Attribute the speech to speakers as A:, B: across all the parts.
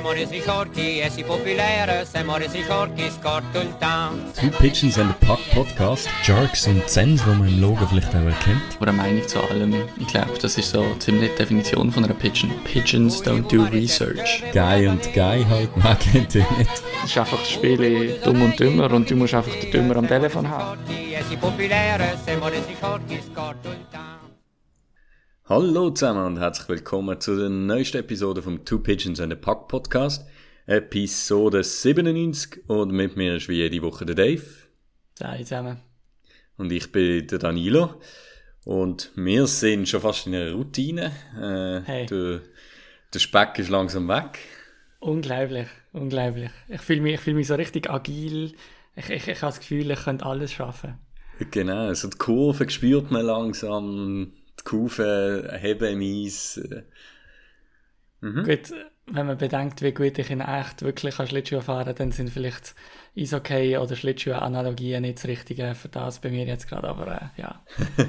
A: Forti e si popolare, siamo resi forti, scorto il town.
B: Two Pigeons and a Puck Podcast. Jerks und Zens, die man im Logo vielleicht auch erkennt.
C: Oder eine Meinung zu allem. Ich glaube, das ist so ziemlich die Definition von einer Pigeon. Pigeons don't do research.
B: Guy und Guy halt, man kennt ihn nicht.
C: Es ist einfach das Spiel dumm und dümmer und du musst einfach den Dümmer am Telefon haben.
A: Forti e si popolare, siamo resi forti, scorto il town.
B: Hallo zusammen und herzlich willkommen zu der neuesten Episode vom Two Pigeons and a Puck Podcast. Episode 97 und mit mir ist wie jede Woche der Dave.
C: Sei zusammen.
B: Und ich bin der Danilo. Und wir sind schon fast in einer Routine. Äh,
C: Hey.
B: der, der Speck ist langsam weg.
C: Unglaublich, unglaublich. Ich fühle mich, ich fühl mich so richtig agil. Ich, ich, ich habe das Gefühl, ich könnte alles schaffen.
B: Genau, also die Kurve spürt man langsam. Die Kurve heben im Eis. äh,
C: Gut, wenn man bedenkt, wie gut ich in echt wirklich kann Schlittschuh fahren dann sind vielleicht Eishockey oder Schlittschuh-Analogien nicht das Richtige für das bei mir jetzt gerade. Aber äh, ja,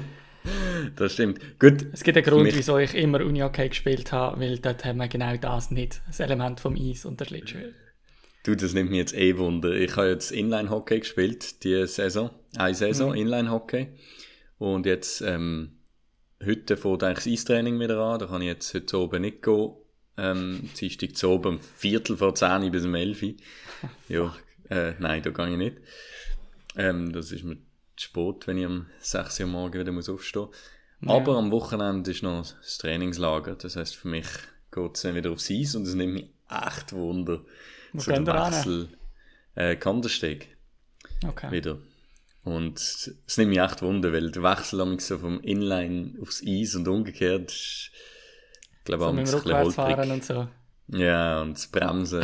B: Das stimmt. Gut.
C: es gibt einen Grund,
B: mich-
C: wieso ich immer Unihockey gespielt habe, weil dort haben wir genau das nicht. Das Element vom Eis und der Schlittschuh.
B: Du, das nimmt mich jetzt eh Wunder. Ich habe jetzt Inline-Hockey gespielt, die Saison. Eine Saison,
C: Mhm.
B: Inline-Hockey. Und jetzt, ähm, heute fängt eigentlich das Eistraining wieder an. Da kann ich jetzt heute oben nicht gehen. Ähm, Dienstag zu oben, um Viertel vor 10 bis um 11 Uhr. Ja, äh, nein, da gehe ich nicht. Ähm, das ist mir zu spät, wenn ich um 6 Uhr morgen wieder muss aufstehen muss. Aber am Wochenende ist noch das Trainingslager. Das heisst, für mich geht es dann wieder aufs Eis und es nimmt mich echt Wunder.
C: Wo
B: so der? Wechsel. Äh, Kandersteg
C: Okay.
B: wieder. Und es nimmt mich echt Wunder, weil der Wechsel so vom Inline aufs Eis und umgekehrt ist, ich glaube,
C: So
B: amigs
C: dem
B: ein bisschen
C: und so.
B: Ja, und das Bremsen.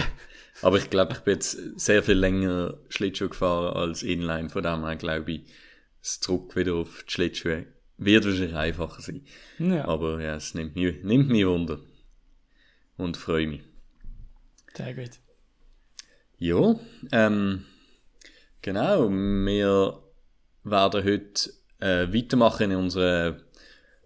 B: Aber ich glaube, ich bin jetzt sehr viel länger Schlittschuh gefahren als Inline. Von dem her glaube ich, das Druck wieder auf die Schlittschuhe wird wahrscheinlich einfacher sein.
C: Ja,
B: Aber ja, es nimmt mich, nimmt mich Wunder. Und freue mich.
C: sehr gut.
B: Ja, ähm, genau. Wir werden heute äh, weitermachen in unserer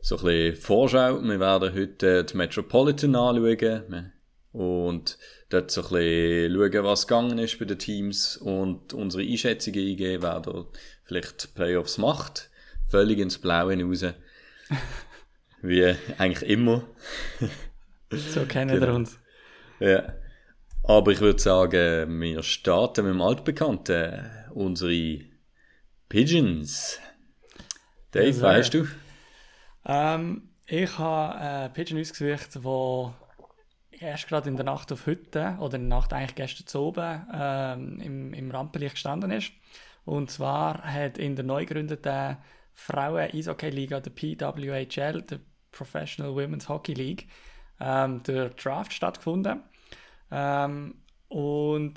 B: so ein bisschen Vorschau. Wir werden heute äh, die Metropolitan anschauen und dort so ein bisschen schauen, was gegangen ist bei den Teams und unsere Einschätzungen eingeben, wer da vielleicht Playoffs macht. Völlig ins Blaue raus. Wie eigentlich immer.
C: So kennen wir
B: Genau.
C: uns.
B: Ja. Aber ich würde sagen, wir starten mit dem Altbekannten, unsere Pigeons. Dave,
C: sehr.
B: weißt du?
C: Ähm, ich habe äh, Pigeon ausgesucht, wo erst gerade in der Nacht auf heute, oder in der Nacht eigentlich gestern zu oben, ähm, im, im Rampenlicht gestanden ist. Und zwar hat in der neu gegründeten Frauen-Eishockey-Liga, der PWHL, der Professional Women's Hockey League, ähm, der Draft stattgefunden. Ähm, und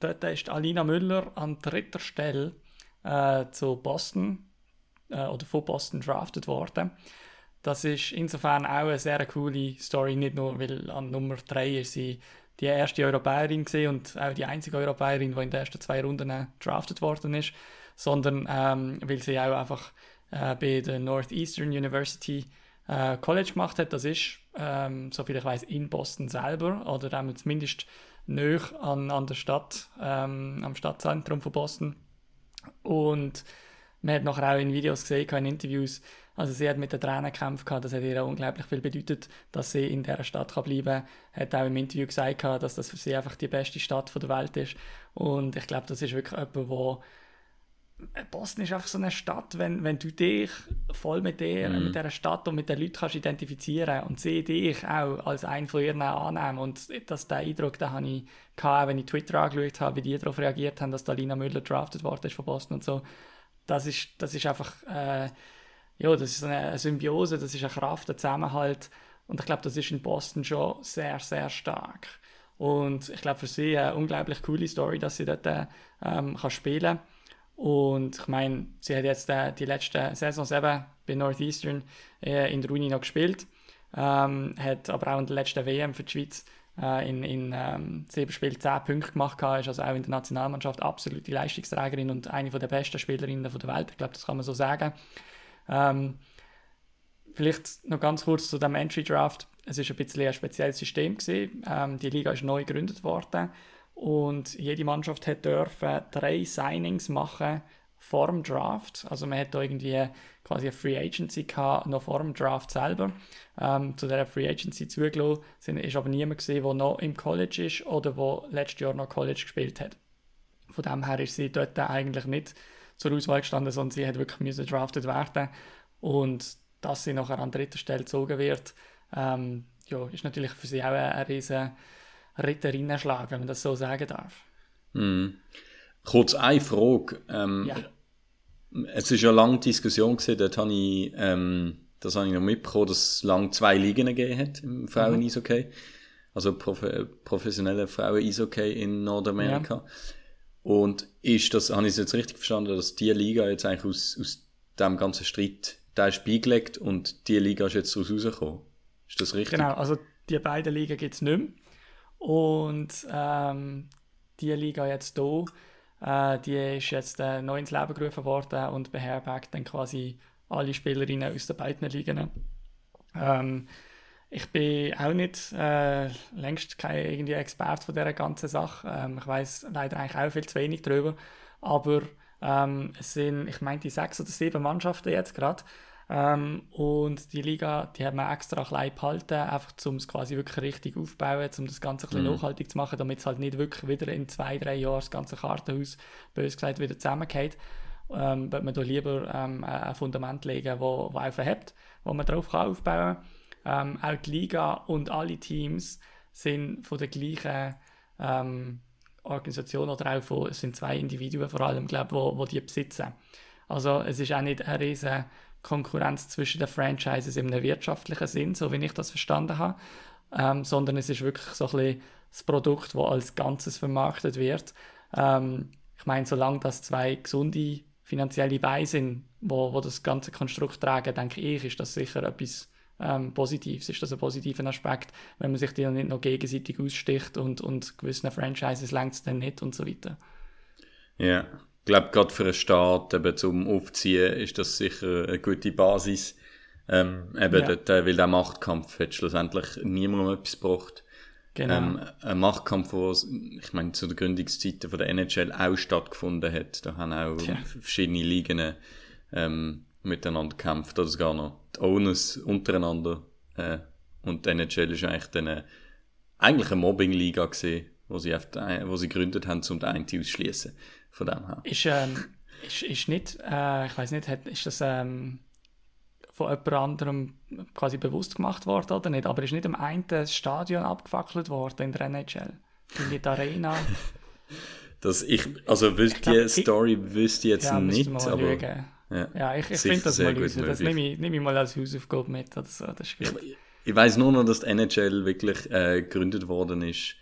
C: dort ist Alina Müller an dritter Stelle äh, zu Boston äh, oder von Boston drafted worden. Das ist insofern auch eine sehr coole Story, nicht nur, weil an Nummer 3 ist sie die erste Europäerin gewesen und auch die einzige Europäerin, die in den ersten zwei Runden drafted worden ist, sondern ähm, weil sie auch einfach äh, bei der Northeastern University äh, College gemacht hat. Das ist, ähm, soviel ich weiß, in Boston selber oder zumindest näher an, an der Stadt, ähm, am Stadtzentrum von Boston. Und man hat nachher auch in Videos gesehen, in Interviews, also sie hat mit den Tränen gekämpft, das hat ihr unglaublich viel bedeutet, dass sie in dieser Stadt bleiben kann. Hat auch im Interview gesagt, dass das für sie einfach die beste Stadt der Welt ist. Und ich glaube, das ist wirklich jemand, wo Boston ist einfach so eine Stadt, wenn, wenn du dich voll mit der, mit dieser Stadt und mit den Leuten kannst identifizieren und sie dich auch als einen von ihren annehmen. Und das, den Eindruck, den habe ich auch wenn ich Twitter angeschaut habe, wie die darauf reagiert haben, dass da Lina Müller drafted worden ist von Boston und so. Das ist, das ist einfach, äh, ja, das ist eine, Symbiose, das ist eine Kraft, ein Zusammenhalt. Und ich glaube, das ist in Boston schon sehr, sehr stark. Und ich glaube, für sie eine unglaublich coole Story, dass sie dort äh, ähm, kann spielen kann. Und ich meine, sie hat jetzt äh, die letzten Saisons eben bei Northeastern äh, in der Uni noch gespielt. Ähm, hat aber auch in der letzten WM für die Schweiz äh, in, in ähm, sieben Spielen 10 Punkte gemacht. Gehabt, ist also auch in der Nationalmannschaft absolute Leistungsträgerin und eine der besten Spielerinnen der Welt. Ich glaube, das kann man so sagen. Ähm, vielleicht noch ganz kurz zu dem Entry Draft. es ist ein bisschen ein spezielles System. Ähm, die Liga ist neu gegründet worden und jede Mannschaft hat dürfen drei Signings machen vor dem Draft. Also man hat da irgendwie quasi eine Free Agency gehabt, noch vor dem Draft selber. Ähm, zu dieser Free Agency zugelassen sind, ist aber niemand gesehen, der noch im College ist oder der letztes Jahr noch College gespielt hat. Von dem her ist sie dort eigentlich nicht zur Auswahl gestanden, sondern sie hat wirklich müssen drafted werden und dass sie nachher an dritter Stelle gezogen wird, ähm, ja, ist natürlich für sie auch ein, ein riesen Ritterinnenschlag, wenn man das so sagen darf.
B: Mm. Kurz eine Frage. Ähm, ja. Es ist ja lange Diskussion gewesen, dort habe ich, ähm, das habe ich noch mitbekommen, dass es lange zwei Ligen gegeben hat im Frauen-Eishockey. Mhm. Also prof professionelle Frauen-Eishockey in Nordamerika. Ja. Und ist das, habe ich es jetzt richtig verstanden, dass die Liga jetzt eigentlich aus, aus dem ganzen Streit da ist beigelegt und die Liga ist jetzt daraus rausgekommen? Ist das richtig?
C: Genau, also die beiden Ligen gibt es nicht mehr. Und ähm, die Liga jetzt hier, äh, die ist jetzt äh, neu ins Leben gerufen worden und beherbergt dann quasi alle Spielerinnen aus den beiden Ligen. Ähm, ich bin auch nicht äh, längst kein irgendwie Experte von dieser ganzen Sache. Ähm, ich weiß leider eigentlich auch viel zu wenig darüber. Aber ähm, es sind, ich meine, die sechs oder sieben Mannschaften jetzt gerade. Ähm, und die Liga, die hat man extra klein behalten, einfach um es quasi wirklich richtig aufzubauen, um das Ganze ein bisschen mhm. nachhaltig zu machen, damit es halt nicht wirklich wieder in zwei, drei Jahren das ganze Kartenhaus, bös gesagt, wieder zusammengeht. Ähm, wird man da lieber ähm, ein Fundament legen, wo, wo auch verhebt, wo man drauf kann aufbauen kann. Ähm, auch die Liga und alle Teams sind von der gleichen ähm, Organisation oder auch von, es sind zwei Individuen vor allem, glaube wo, wo die besitzen. Also es ist auch nicht eine riesige Konkurrenz zwischen den Franchises im wirtschaftlichen Sinn, so wie ich das verstanden habe, ähm, sondern es ist wirklich so ein bisschen das Produkt, das als Ganzes vermarktet wird. Ähm, ich meine, solange das zwei gesunde finanzielle Beine sind, wo, wo das ganze Konstrukt tragen, denke ich, ist das sicher etwas ähm, Positives. Ist das ein positiver Aspekt, wenn man sich die dann nicht noch gegenseitig aussticht und, und gewissen Franchises längt es dann nicht und so weiter.
B: Ja, glaube, gerade für einen Start eben zum Aufziehen ist das sicher eine gute Basis. Ähm, eben ja. dort, weil der Machtkampf hat schlussendlich niemandem etwas gebracht. Genau. Ähm, ein Machtkampf, der, ich meine, zu den Gründungszeiten von der NHL auch stattgefunden hat. Da haben auch Tja. verschiedene Ligen ähm, miteinander gekämpft, oder sogar noch die Owners untereinander. Äh, und die NHL ist eigentlich dann eine, eigentlich eine Mobbing-Liga gesehen, wo sie, wo sie gegründet haben, um den einen auszuschließen. Von dem her.
C: Ist, ähm, ist, ist nicht, äh, ich weiß nicht, hat, ist das ähm, von jemand anderem quasi bewusst gemacht worden oder nicht? Aber ist nicht am einen Stadion abgefackelt worden in der NHL? In die Arena?
B: das ich, also wüsste die Story wüsste ich jetzt ja, nicht, aber...
C: Lügen. Ja, ja ich, ich finde das mal raus. Das nehme ich, nehm ich mal als Hausaufgabe mit oder so. Das ist gut.
B: Ich, ich weiß nur noch, dass die NHL wirklich äh, gegründet worden ist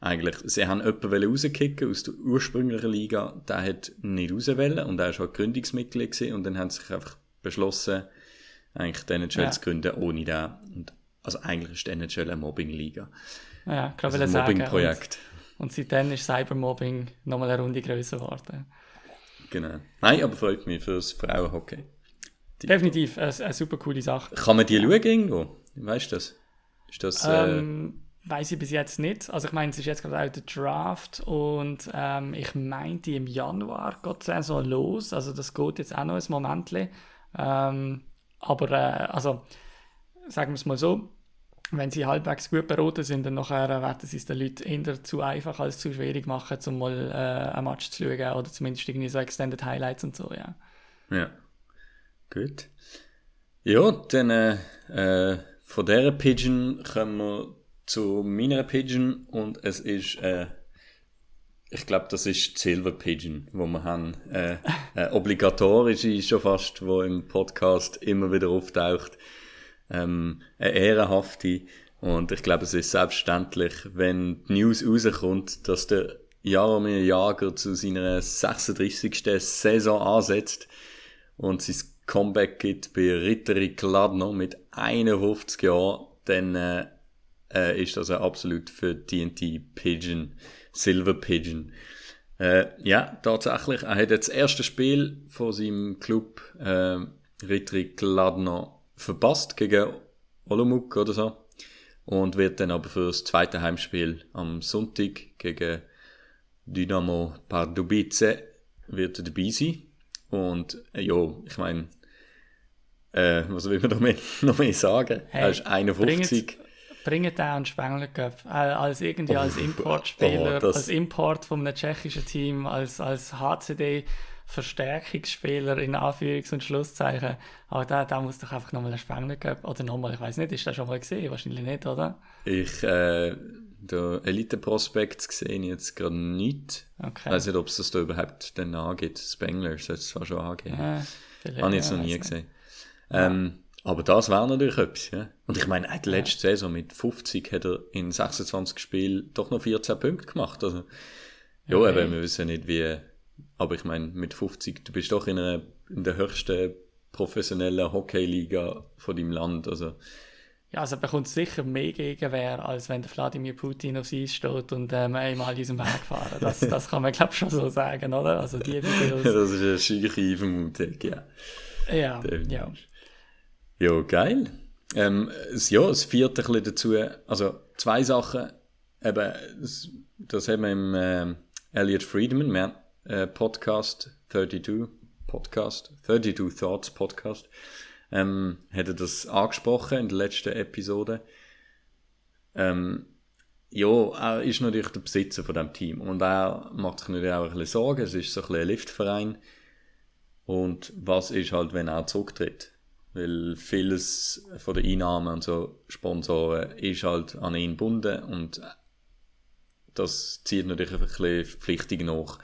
B: eigentlich, sie haben jemanden rauskicken aus der ursprünglichen Liga, der hat nicht rauswählen und er war halt Gründungsmitglied gewesen, und dann haben sie sich einfach beschlossen, eigentlich die NHL ja. zu gründen ohne den. Und, also eigentlich ist die NHL eine Mobbing-Liga.
C: Ja, ich also ein Mobbing-Projekt. Und, und seitdem ist Cybermobbing nochmal eine Runde größer geworden.
B: Genau. Nein, aber freut mich für das Frauenhockey.
C: Die Definitiv, eine, eine, super coole Sache.
B: Kann man die schauen irgendwo? Weißt du das? Ist das...
C: Ähm, äh, Weiß ich bis jetzt nicht. Also ich meine, es ist jetzt gerade auch der Draft und ähm, ich meinte im Januar geht die Saison los. Also das geht jetzt auch noch ein Moment. Ähm, aber äh, also sagen wir es mal so, wenn sie halbwegs gut beraten sind, dann nachher werden sie es den Leuten eher zu einfach als zu schwierig machen, um mal äh, ein Match zu schauen oder zumindest irgendwie so Extended Highlights und so, ja.
B: Ja, gut. Ja, dann äh, äh von dieser Pigeon kommen wir zu meiner Pigeon und es ist, äh, ich glaube, das ist die Silver Pigeon, wo wir haben. Äh, äh, obligatorisch ist schon fast, wo im Podcast immer wieder auftaucht. Ähm, eine ehrenhafte. Und ich glaube, es ist selbstverständlich, wenn die News rauskommt, dass der Jaromir Jager zu seiner 36. Saison ansetzt und sein Comeback gibt bei Ritteri Kladno mit 51 Jahren, dann äh, äh, ist also absolut für TNT Pigeon, Silver Pigeon. Äh, ja, tatsächlich, er hat jetzt das erste Spiel von seinem Club äh, Ritrik Ladno verpasst gegen Olomouc oder so. und wird dann aber für das zweite Heimspiel am Sonntag gegen Dynamo Pardubice wird er dabei sein. Und äh, ja, ich meine, äh, was will man noch mehr, noch mehr sagen?
C: Hey,
B: er ist 51.
C: Bringt auch einen Spengler Cup. Äh, als irgendwie als Importspieler,
B: oh,
C: als Import von einem tschechischen Team, als, als HCD Verstärkungsspieler in Anführungs- und Schlusszeichen. Aber da, da muss doch einfach nochmal einen Spengler Cup. Oder nochmal, ich weiß nicht, ist das schon mal gesehen? Wahrscheinlich nicht, oder?
B: Ich, äh, der Elite-Prospekt sehe ich jetzt gerade nicht.
C: Okay.
B: Ich weiß nicht, ob es das da überhaupt dann angeht. Spengler sollte es zwar schon angeben.
C: Ja, vielleicht,
B: Habe ich jetzt noch nie gesehen. Ähm, aber das wäre natürlich etwas, ja. Und ich meine, die letzte Saison mit 50 hat er in 26 Spielen doch noch 14 Punkte gemacht. Also, ja,
C: Okay.
B: eben, wir wissen nicht wie, aber ich meine, mit 50, du bist doch in, einer, in der höchsten professionellen Hockeyliga von deinem Land. Also,
C: Ja, also er bekommt sicher mehr Gegenwehr, als wenn der Wladimir Putin auf Eis steht und ähm, einmal in diesem Weg fahren. Das, das kann man, glaube ich, schon so sagen, oder? Also die Videos.
B: das ist eine scheuche Vermutung, ja.
C: ja,
B: definitiv.
C: ja.
B: Ja, geil. Ähm, ja, es führt ein bisschen dazu, also zwei Sachen, eben, das, haben wir im ähm, Elliot Friedman, haben, äh, Podcast 32, Podcast, 32 Thoughts Podcast, ähm, hat er das angesprochen in der letzten Episode. Ähm, ja, er ist natürlich der Besitzer von dem Team und er macht sich natürlich auch ein bisschen Sorgen, es ist so ein bisschen ein Liftverein und was ist halt, wenn er zurücktritt? Weil vieles von den Einnahmen und so Sponsoren ist halt an ihn gebunden und das zieht natürlich ein bisschen Verpflichtungen nach.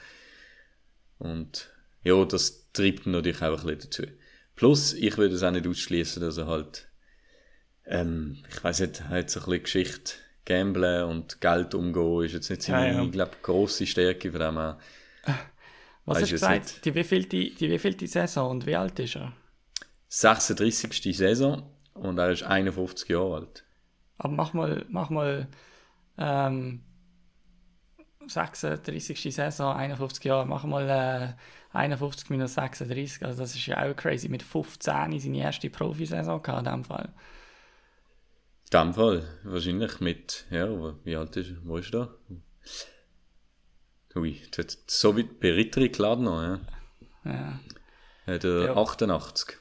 B: Und ja, das treibt ihn natürlich auch ein bisschen dazu. Plus, ich würde es auch nicht ausschließen, dass er halt, ähm, ich weiß nicht, halt so ein bisschen Geschichte, Gamblen und Geld umgehen, ist jetzt nicht
C: Ja,
B: seine,
C: ja.
B: ich glaube, grosse Stärke von dem her.
C: Was hast du gesagt?
B: nicht.
C: Die wievielte, die wievielte Saison und wie alt ist er?
B: 36. Saison und er ist 51 Jahre alt.
C: Aber mach mal, mach mal ähm, 36. Saison, 51 Jahre, mach mal äh, 51 minus 36, also das ist ja auch crazy. Mit 15 seine erste Profisaison gehabt in dem Fall.
B: In dem Fall, wahrscheinlich mit, ja, wie alt ist er? Wo ist er? Ui, das hat so weit bei Ritteri geladen noch, ja.
C: Ja.
B: Hat er
C: Ja.
B: 88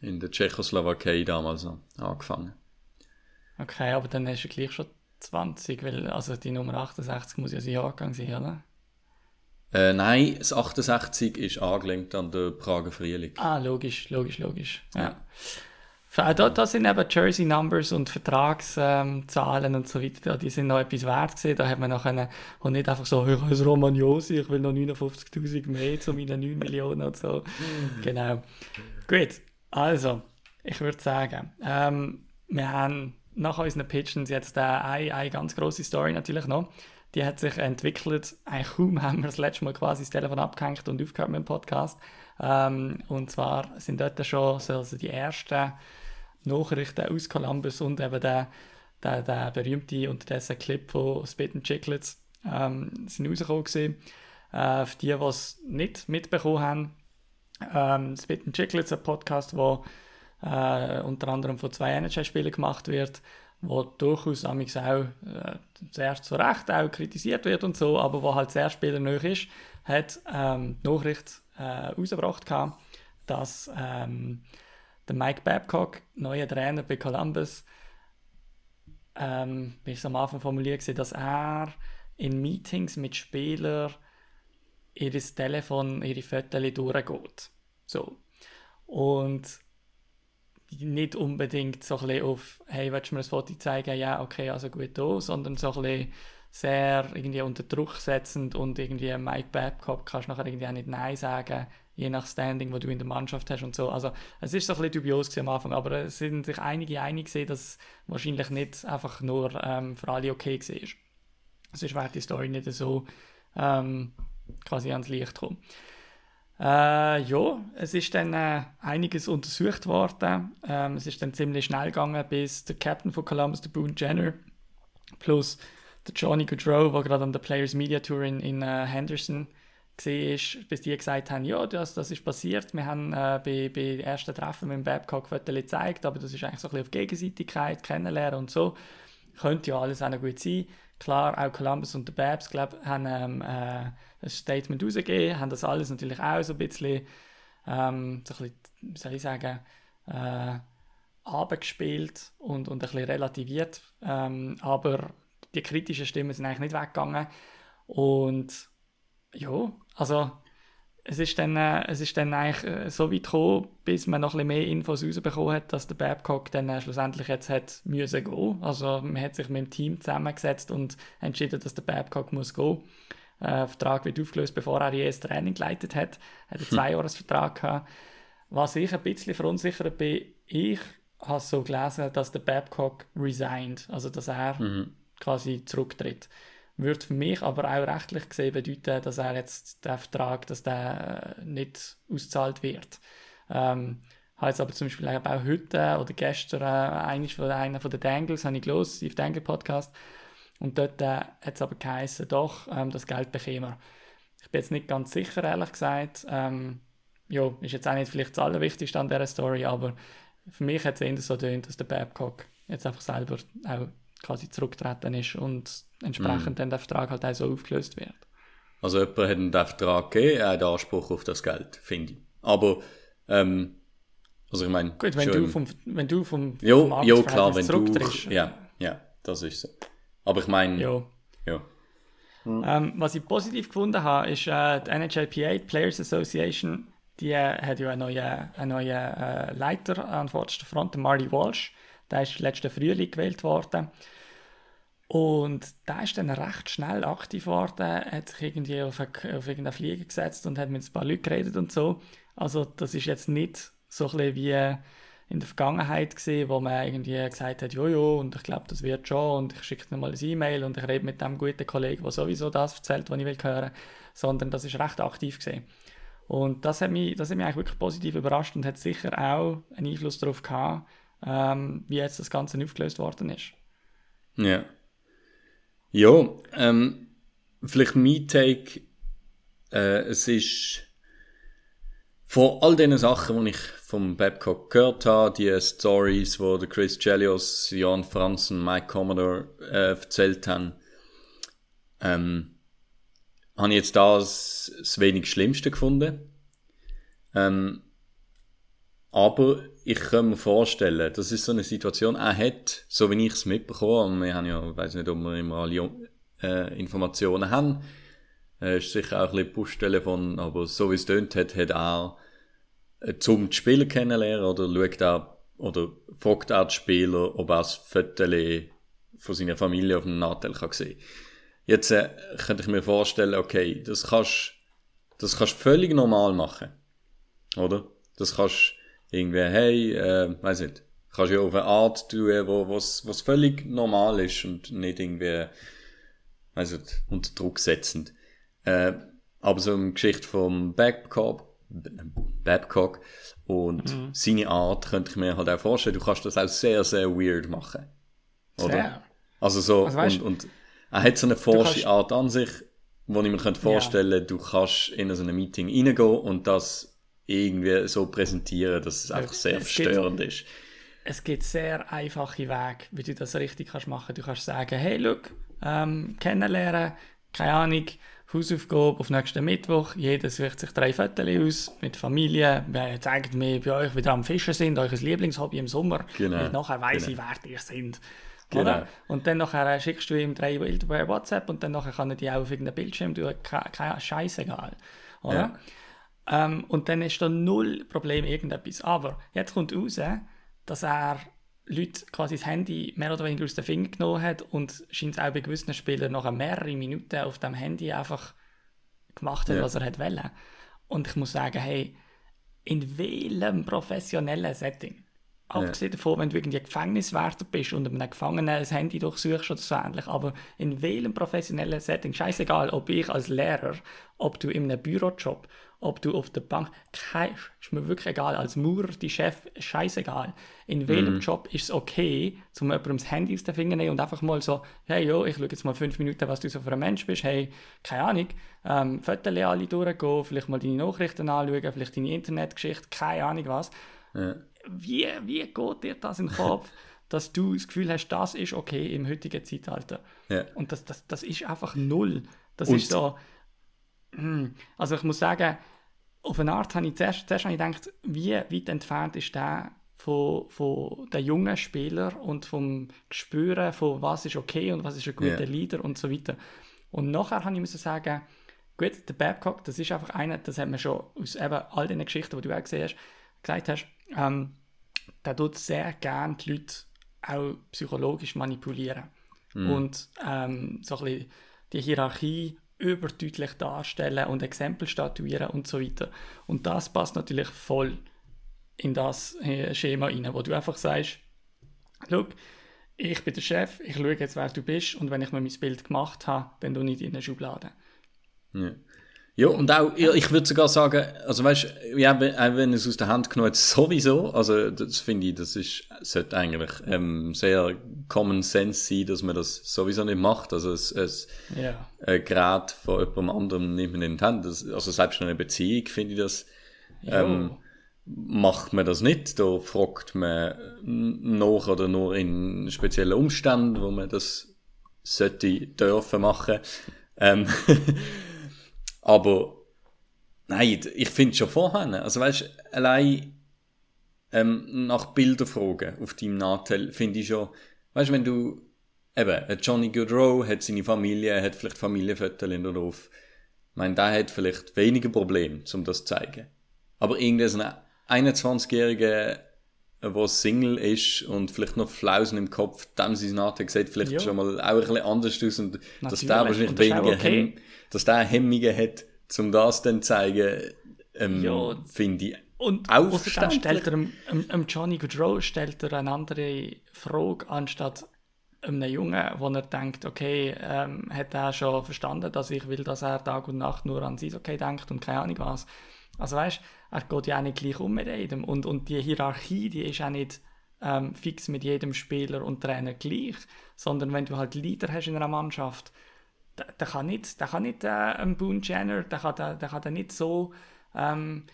B: in der Tschechoslowakei damals noch angefangen.
C: Okay, aber dann ist er gleich schon 20, weil also die Nummer 68 muss ja sein Jahrgang sein, oder?
B: Äh, nein, das 68 ist angelenkt an den Prager Frühling.
C: Ah, logisch, logisch, logisch. Ja.
B: Ja.
C: Für- Da, da sind eben Jersey Numbers und Vertragszahlen Zahlen und so weiter, die sind noch etwas wert gewesen. Da hat man noch können, und nicht einfach so, ich heiße Romagnosi, ich will noch 59'000 mehr zu meinen 9 Millionen und so. genau. Gut, also, ich würde sagen, ähm, wir haben nach unseren Pitchens jetzt eine, eine ganz grosse Story natürlich noch. Die hat sich entwickelt, eigentlich kaum haben wir das letzte Mal quasi das Telefon abgehängt und aufgehört mit dem Podcast. Ähm, und zwar sind dort schon so also die ersten Nachrichten aus Columbus und eben der, der, der berühmte unterdessen Clip von Spit and Chicklets ähm, sind rausgekommen. Äh, für die, die es nicht mitbekommen haben, ähm, Spit and Chicklets, ein Podcast, wo äh, unter anderem von zwei NHL-Spielern gemacht wird, wo durchaus auch äh, sehr zu Recht auch kritisiert wird und so, aber wo halt sehr spielernah ist, hat ähm, die Nachricht äh, rausgebracht dass ähm, der Mike Babcock, neuer Trainer bei Columbus, ähm, wie ich es am Anfang formuliert dass er in Meetings mit Spielern ihr Telefon, ihre Fotos durchgeht. So. Und nicht unbedingt so ein auf, hey, willst du mir ein Foto zeigen? Ja, okay, also gut da, sondern so ein sehr irgendwie unter Druck setzend und irgendwie Mike Babcock kannst du nachher irgendwie auch nicht Nein sagen, je nach Standing, wo du in der Mannschaft hast und so. Also es ist so ein bisschen dubios am Anfang, aber es sind sich einige einig gewesen, dass es wahrscheinlich nicht einfach nur ähm, für alle okay war. Sonst wäre die Story nicht so ähm, quasi ans Licht gekommen. Äh, ja, es ist dann äh, einiges untersucht worden. Ähm, es ist dann ziemlich schnell gegangen, bis der Captain von Columbus, der Boone Jenner, plus der Johnny Goodrow, der gerade an der Players Media Tour in, in äh, Henderson war, bis die gesagt haben, ja, das, das ist passiert. Wir haben äh, bei, bei ersten Treffen mit dem Babcock Fotos gezeigt, aber das ist eigentlich so ein bisschen auf Gegenseitigkeit, kennenlernen und so. Könnte ja alles auch noch gut sein. Klar, auch Columbus und der Babs, glaube haben ähm, äh, ein Statement rausgegeben, haben das alles natürlich auch so ein bisschen, ähm, so ein bisschen soll ich sagen, äh, abgespielt und, und ein bisschen relativiert. Ähm, aber die kritischen Stimmen sind eigentlich nicht weggegangen. Und ja, also es ist dann, äh, es ist dann eigentlich äh, so weit gekommen, bis man noch ein bisschen mehr Infos rausbekommen hat, dass der Babcock dann äh, schlussendlich jetzt hat müssen gehen. Also man hat sich mit dem Team zusammengesetzt und entschieden, dass der Babcock muss gehen. Äh, der Vertrag wird aufgelöst, bevor er jedes Training geleitet hat. Er hat einen hm. Zweijahresvertrag gehabt. Was ich ein bisschen verunsichert bin, ich habe so gelesen, dass der Babcock resigned, also dass er mhm. quasi zurücktritt würde für mich aber auch rechtlich gesehen bedeuten, dass er jetzt der Vertrag, dass der äh, nicht auszahlt wird. Ähm, habe jetzt aber zum Beispiel auch heute oder gestern äh, von einer von den Dangles, habe ich gelesen, Steve Dangle Podcast, und dort äh, hat es aber geheißen, doch, ähm, das Geld bekäme Ich bin jetzt nicht ganz sicher, ehrlich gesagt. Ähm, ja, ist jetzt auch nicht vielleicht das Allerwichtigste an dieser Story, aber für mich hat es eher so gedacht, dass der Babcock jetzt einfach selber auch quasi zurückgetreten ist und entsprechend mm. dann der Vertrag halt auch so aufgelöst wird.
B: Also jemand hat einen Vertrag gegeben, er hat Anspruch auf das Geld, finde ich. Aber, ähm, also ich meine...
C: Gut, wenn du vom, wenn du vom,
B: jo, vom jo, klar, wenn du... Ja, ja, das ist so. Aber ich meine...
C: Ja.
B: ja.
C: Mhm. Ähm, was ich positiv gefunden habe, ist äh, die NHLPA, Players Association, die äh, hat ja einen neuen, einen neuen äh, Leiter an vorderster Front, Marty Walsh. Der ist letzten Frühling gewählt worden. Und der ist dann recht schnell aktiv geworden, hat sich irgendwie auf, eine, auf irgendeine Fliege gesetzt und hat mit ein paar Leuten geredet und so. Also das ist jetzt nicht so ein wie in der Vergangenheit gesehen, wo man irgendwie gesagt hat, jojo, und ich glaube, das wird schon, und ich schicke dir mal ein E-Mail und ich rede mit dem guten Kollegen, der sowieso das erzählt, was ich will hören, sondern das ist recht aktiv gesehen. Und das hat mich, das hat mich eigentlich wirklich positiv überrascht und hat sicher auch einen Einfluss darauf gehabt, ähm, wie jetzt das Ganze aufgelöst worden ist.
B: Ja. Ja, ähm, vielleicht mein Take, äh, es ist von all diesen Sachen, die ich vom Babcock gehört habe, die Stories, der Chris Chelios, Jan Franzen, Mike Commodore äh, erzählt haben, ähm, habe ich jetzt das, das wenig Schlimmste gefunden. Ähm, aber ich kann mir vorstellen, das ist so eine Situation, er hat, so wie ich es mitbekommen habe, wir haben ja, ich weiß nicht, ob wir immer alle äh, Informationen haben, äh, ist sicher auch ein bisschen Push-Telefon, aber so wie es tönt hat, hat er äh, zum die Spieler kennenlernen oder schaut er, oder fragt er die Spieler, ob er das Foto von seiner Familie auf dem Nachteil kann sehen Jetzt äh, könnte ich mir vorstellen, okay, das kannst das kannst völlig normal machen. Oder? Das kannst irgendwie, hey, äh, weiß nicht, kannst du ja auf eine Art tun, wo, was, was völlig normal ist und nicht irgendwie, weiß nicht, unter Druck setzend. Äh, aber so eine Geschichte vom Babcock, Babcock und mhm. seine Art könnte ich mir halt auch vorstellen, du kannst das auch sehr, sehr weird machen. Oder? Sehr. Also so, also weißt, und, und er hat so eine forsche Art an sich, wo ich mir könnte vorstellen ja. du kannst in so ein Meeting reingehen und das irgendwie so präsentieren, dass es einfach sehr es verstörend gibt, ist.
C: Es gibt sehr einfache Wege, wie du das richtig kannst machen. Du kannst sagen, hey, look, ähm, kennenlernen, keine Ahnung, Hausaufgabe auf nächsten Mittwoch. Jeder sucht sich drei Fotos aus mit Familie. Wir zeigen mir, bei euch wieder am Fischen sind, euer Lieblingshobby im Sommer. Genau. Und nachher weiss genau. ich, wer ihr sind. Genau. Und dann nachher schickst du ihm drei Bilder per WhatsApp und dann nachher kann er die auch auf irgendeinen Bildschirm tun. Keine Scheißegal. Oder? Ja. Ähm, und dann ist da null Problem irgendetwas. Aber jetzt kommt raus, dass er Leute quasi das Handy mehr oder weniger aus den Fingern genommen hat und scheint es auch bei gewissen Spielern noch mehrere Minuten auf dem Handy einfach gemacht hat, ja. was er hat wollen. Und ich muss sagen, hey, in welchem professionellen Setting Abgesehen davon, wenn du irgendwie Gefängniswärter bist und einem Gefangenen ein Handy durchsuchst oder so ähnlich. Aber in welchem professionellen Setting, scheißegal, ob ich als Lehrer, ob du in einem Bürojob, ob du auf der Bank, kein, ist mir wirklich egal, als Maurer, die Chef, scheißegal. In welchem Job ist es okay, zum jemandem das Handy aus den Fingern nehmen und einfach mal so, hey, jo, ich schaue jetzt mal fünf Minuten, was du so für ein Mensch bist, hey, keine Ahnung, ähm, Fotos alle durchgehen, vielleicht mal deine Nachrichten anschauen, vielleicht deine Internetgeschichte, keine Ahnung was.
B: Ja.
C: Wie, wie geht dir das in den Kopf, dass du das Gefühl hast, das ist okay im heutigen Zeitalter?
B: Ja.
C: Und das, das, das ist einfach null. Das
B: Und-
C: ist so. Hm, Also ich muss sagen, auf eine Art habe ich zuerst, zuerst habe ich gedacht, wie weit entfernt ist der von, von den jungen Spieler und vom Gespüren von was ist okay und was ist ein guter
B: Ja.
C: Leader und so weiter. Und nachher habe ich müssen sagen, gut, der Babcock, das ist einfach einer, das hat man schon aus eben all den Geschichten, die du auch gesehen hast, gesagt hast, ähm, der tut sehr gerne die Leute auch psychologisch manipulieren. Und ähm, so ein bisschen die Hierarchie überdeutlich darstellen und Exempel statuieren und so weiter. Und das passt natürlich voll in das äh, Schema rein, wo du einfach sagst, schau, ich bin der Chef, ich schaue jetzt, wer du bist und wenn ich mir mein Bild gemacht habe, dann ich dich in eine Schublade.
B: Ja. Ja, und auch, ich würde sogar sagen, also weißt du, ja, wenn- wenn es aus der Hand genommen hat, sowieso, also das finde ich, das ist, sollte eigentlich ähm, sehr Common Sense sein, dass man das sowieso nicht macht, also es, es
C: Ja.
B: äh, Gerät von jemandem anderem nimmt man in die Hand, das, also selbst in einer Beziehung finde ich das, ähm, macht man das nicht, da fragt man nach oder nur in speziellen Umständen, wo man das sollte dürfen machen. Ähm, aber nein, ich finde schon vorher, also weißt du, allein ähm, nach Bildern fragen auf deinem Nachteil, finde ich schon, weißt du, wenn du, eben, Johnny Goodrow hat seine Familie, hat vielleicht Familienfotos in der Hof, ich meine, der hat vielleicht weniger Probleme, um das zu zeigen. Aber irgendein 21-Jähriger, der Single ist und vielleicht noch Flausen im Kopf, dem sein Nachteil sieht vielleicht
C: Ja.
B: schon mal auch ein bisschen anders aus und dass der
C: Natürlich,
B: wahrscheinlich weniger
C: okay.
B: Dass der Hemmungen hat, um das dann zu zeigen, ähm,
C: Ja.
B: finde ich
C: Und
B: Auch
C: außerdem stellt er dem, dem Johnny Goodrow stellt er eine andere Frage, anstatt einem Jungen, wo er denkt, okay, ähm, hat er schon verstanden, dass ich will, dass er Tag und Nacht nur an sein Okay denkt und keine Ahnung was. Also weißt, er geht ja auch nicht gleich um mit jedem. Und, und die Hierarchie, die ist auch nicht ähm, fix mit jedem Spieler und Trainer gleich, sondern wenn du halt Leader hast in einer Mannschaft, der, der kann nicht, der kann nicht äh, ein Boone Jenner, der kann, der, der kann der nicht so ähm,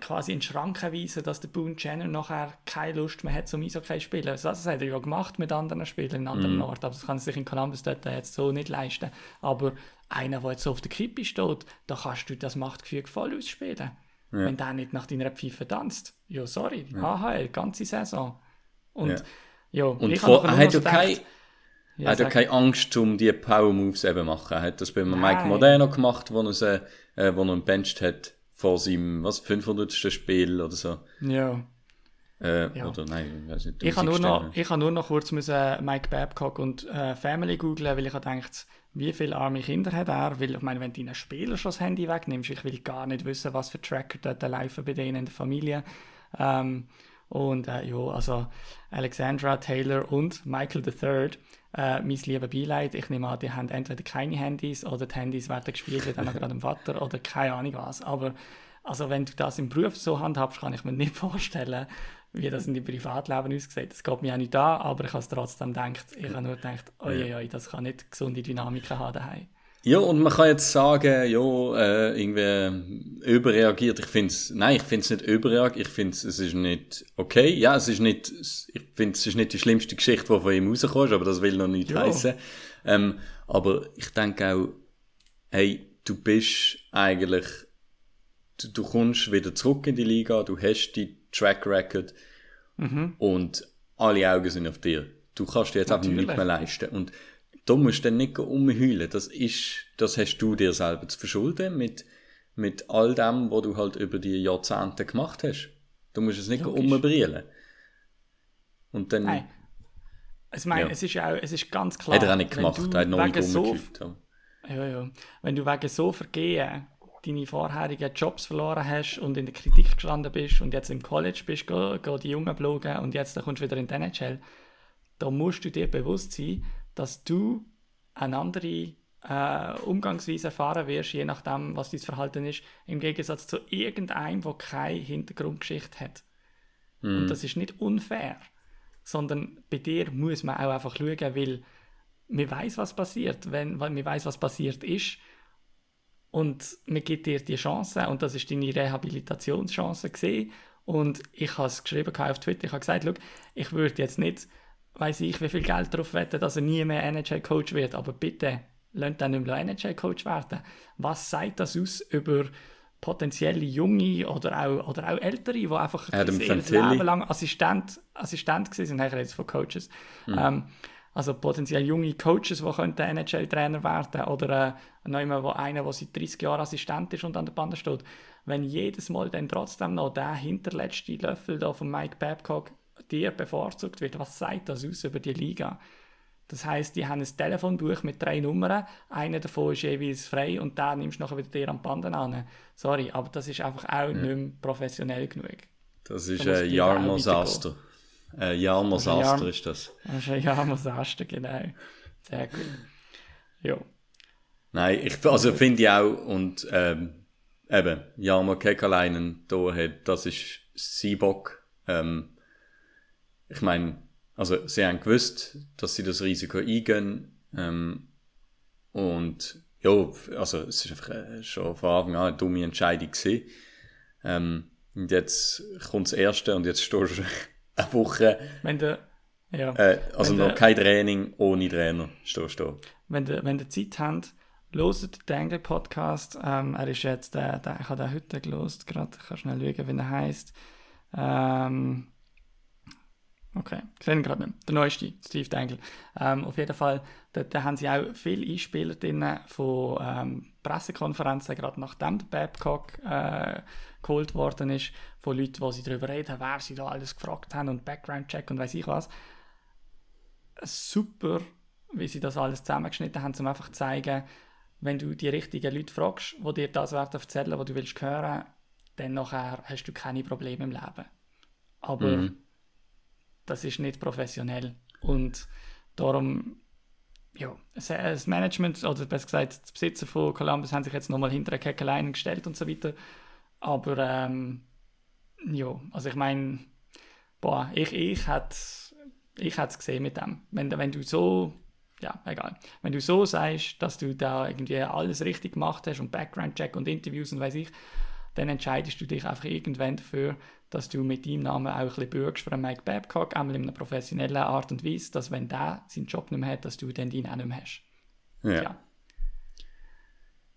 C: quasi in Schranken weisen, dass der Boone Jenner nachher keine Lust mehr hat zum Eishockey zu spielen. Also das hat er ja gemacht mit anderen Spielern in anderen Orten, aber das kann er sich in Columbus dort jetzt so nicht leisten. Aber einer, der jetzt so auf der Kippe steht, da kannst du das Machtgefühl voll ausspielen. Wenn der nicht nach deiner Pfeife tanzt. Ja, sorry, AHL, ganze Saison. Und
B: Ja.
C: ja,
B: Und
C: ich
B: vor,
C: habe nachher
B: hat ja keine,
C: gedacht-
B: er hat ja keine Angst, um die Power Moves eben zu machen. Er hat das bei Mike
C: Nein.
B: Modeno gemacht, wo er, sie, äh, wo er ihn benched hat vor seinem, was, 500. Spiel oder so.
C: Ja.
B: Äh,
C: Ja.
B: Oder nein, ich weiß nicht.
C: Ich habe nur,
B: 1000.
C: noch- ich habe nur noch kurz müssen Mike Babcock und äh, Family googlen, weil ich gedacht, wie viele arme Kinder hat er? Weil ich meine, wenn du einen Spieler schon das Handy wegnimmst, ich will gar nicht wissen, was für Tracker dort laufen bei denen in der Familie. Ähm, und äh, ja, also Alexandra, Taylor und Michael III, äh, mein lieber Beileid. Ich nehme an, die haben entweder keine Handys oder die Handys werden gespielt, dann gerade dem Vater oder keine Ahnung was. Aber also wenn du das im Beruf so handhabst, kann ich mir nicht vorstellen, wie das in deinem Privatleben aussieht. Das geht mir auch nicht an, aber ich habe es trotzdem gedacht. Ich habe nur gedacht, oi, oi, das kann nicht gesunde Dynamiken haben daheim.
B: Ja, und man kann jetzt sagen, ja, äh, irgendwie überreagiert. Ich finde es, nein, ich finde es nicht überreagiert. Ich finde es, es ist nicht okay. Ja, es ist nicht, ich finde es ist nicht die schlimmste Geschichte, die von ihm rauskommt, aber das will noch nicht
C: Ja.
B: heißen. Ähm, aber ich denke auch, hey, du bist eigentlich, du, du kommst wieder zurück in die Liga, du hast die Track Record und alle Augen sind auf dir. Du kannst dir jetzt einfach nicht
C: Natürlich.
B: mehr leisten. Und da musst du dann nicht umheulen. Das ist, das hast du dir selber zu verschulden mit, mit all dem, was du halt über die Jahrzehnte gemacht hast. Du musst es nicht umbrillen. Und dann
C: Nein. Ich meine,
B: Ja.
C: es ist ja auch, es ist ganz klar.
B: hat er auch nicht gemacht, er hat noch nicht
C: wegen so, ja, ja. Wenn du wegen so Vergehen deine vorherigen Jobs verloren hast und in der Kritik gestanden bist und jetzt im College bist, go, go die Jungen bloggen und jetzt kommst du wieder in den NHL, da musst du dir bewusst sein, dass du eine andere äh, Umgangsweise erfahren wirst, je nachdem, was dein Verhalten ist, im Gegensatz zu irgendeinem, der keine Hintergrundgeschichte hat. Mm. Und das ist nicht unfair, sondern bei dir muss man auch einfach schauen, weil man weiß, was passiert, wenn, weil man weiß, was passiert ist und man gibt dir die Chance und das ist deine Rehabilitationschance gesehen und ich habe es geschrieben auf Twitter, ich habe gesagt, Look, ich würde jetzt nicht, weiß ich, wie viel Geld darauf wetten, dass er nie mehr NHL-Coach wird, aber bitte, lasst dann nicht mehr NHL-Coach werden. Was sagt das aus über potenzielle Junge oder auch, oder auch Ältere, die einfach ihr Leben lang Assistent, Assistent waren, ich jetzt von Coaches, mhm. ähm, also potenziell junge Coaches, die NHL-Trainer werden oder äh, jemand, wo einer, der seit 30 Jahren Assistent ist und an der Bande steht. Wenn jedes Mal dann trotzdem noch der hinterletzte Löffel da von Mike Babcock dir bevorzugt wird, was sagt das aus über die Liga? Das heißt, die haben ein Telefonbuch mit drei Nummern, eine davon ist jeweils frei und da nimmst du nachher wieder dir am Banden an. Sorry, aber das ist einfach auch ja. nicht mehr professionell genug.
B: Das ist ein Jarmo Aster. Äh, Jarmos Aster ist das.
C: Das ist ein Jarmos Aster, genau. Sehr gut. Ja.
B: Nein, ich, also finde ich auch, und ähm, eben, Jarmo Kekalainen da hat, das ist sein Bock. Ähm, ich meine, also sie haben gewusst, dass sie das Risiko eingehen. Ähm, und ja, also es ist einfach äh, schon von Anfang an eine dumme Entscheidung gewesen. Ähm, und jetzt kommt das Erste und jetzt stehst du eine Woche.
C: Wenn du, ja.
B: Äh, also noch de, kein Training ohne Trainer stehst du.
C: Wenn du, wenn Zeit habt, loset den Angle Podcast. Ähm, er ist jetzt, der, der, ich habe den heute gelost, gerade, ich kann schnell schauen, wie er heißt. Ähm, Okay, ich sehe ihn gerade nicht. Der neueste, Steve Dangle. Ähm, auf jeden Fall, da, da, haben sie auch viele Einspieler drin von ähm, Pressekonferenzen, gerade nachdem der Babcock äh, geholt worden ist, von Leuten, die sie darüber reden, wer sie da alles gefragt haben und Background-Check und weiß ich was. Super, wie sie das alles zusammengeschnitten haben, um einfach zu zeigen, wenn du die richtigen Leute fragst, die dir das werden erzählen, was du willst hören, dann nachher hast du keine Probleme im Leben. Aber mhm das ist nicht professionell. Und darum, ja, das Management, oder besser gesagt, die Besitzer von Columbus haben sich jetzt nochmal hinter eine Kecke gestellt und so weiter. Aber, ähm, ja, also ich meine, boah, ich, ich hätte ich es gesehen mit dem. Wenn, wenn du so, ja, egal. Wenn du so sagst, dass du da irgendwie alles richtig gemacht hast und Background-Check und Interviews und weiß ich, dann entscheidest du dich einfach irgendwann dafür, dass du mit deinem Namen auch ein bisschen bürgst für Mike Babcock, einmal in einer professionellen Art und Weise, dass wenn der seinen Job nicht mehr hat, dass du dann deinen auch nicht mehr hast.
B: Ja. ja.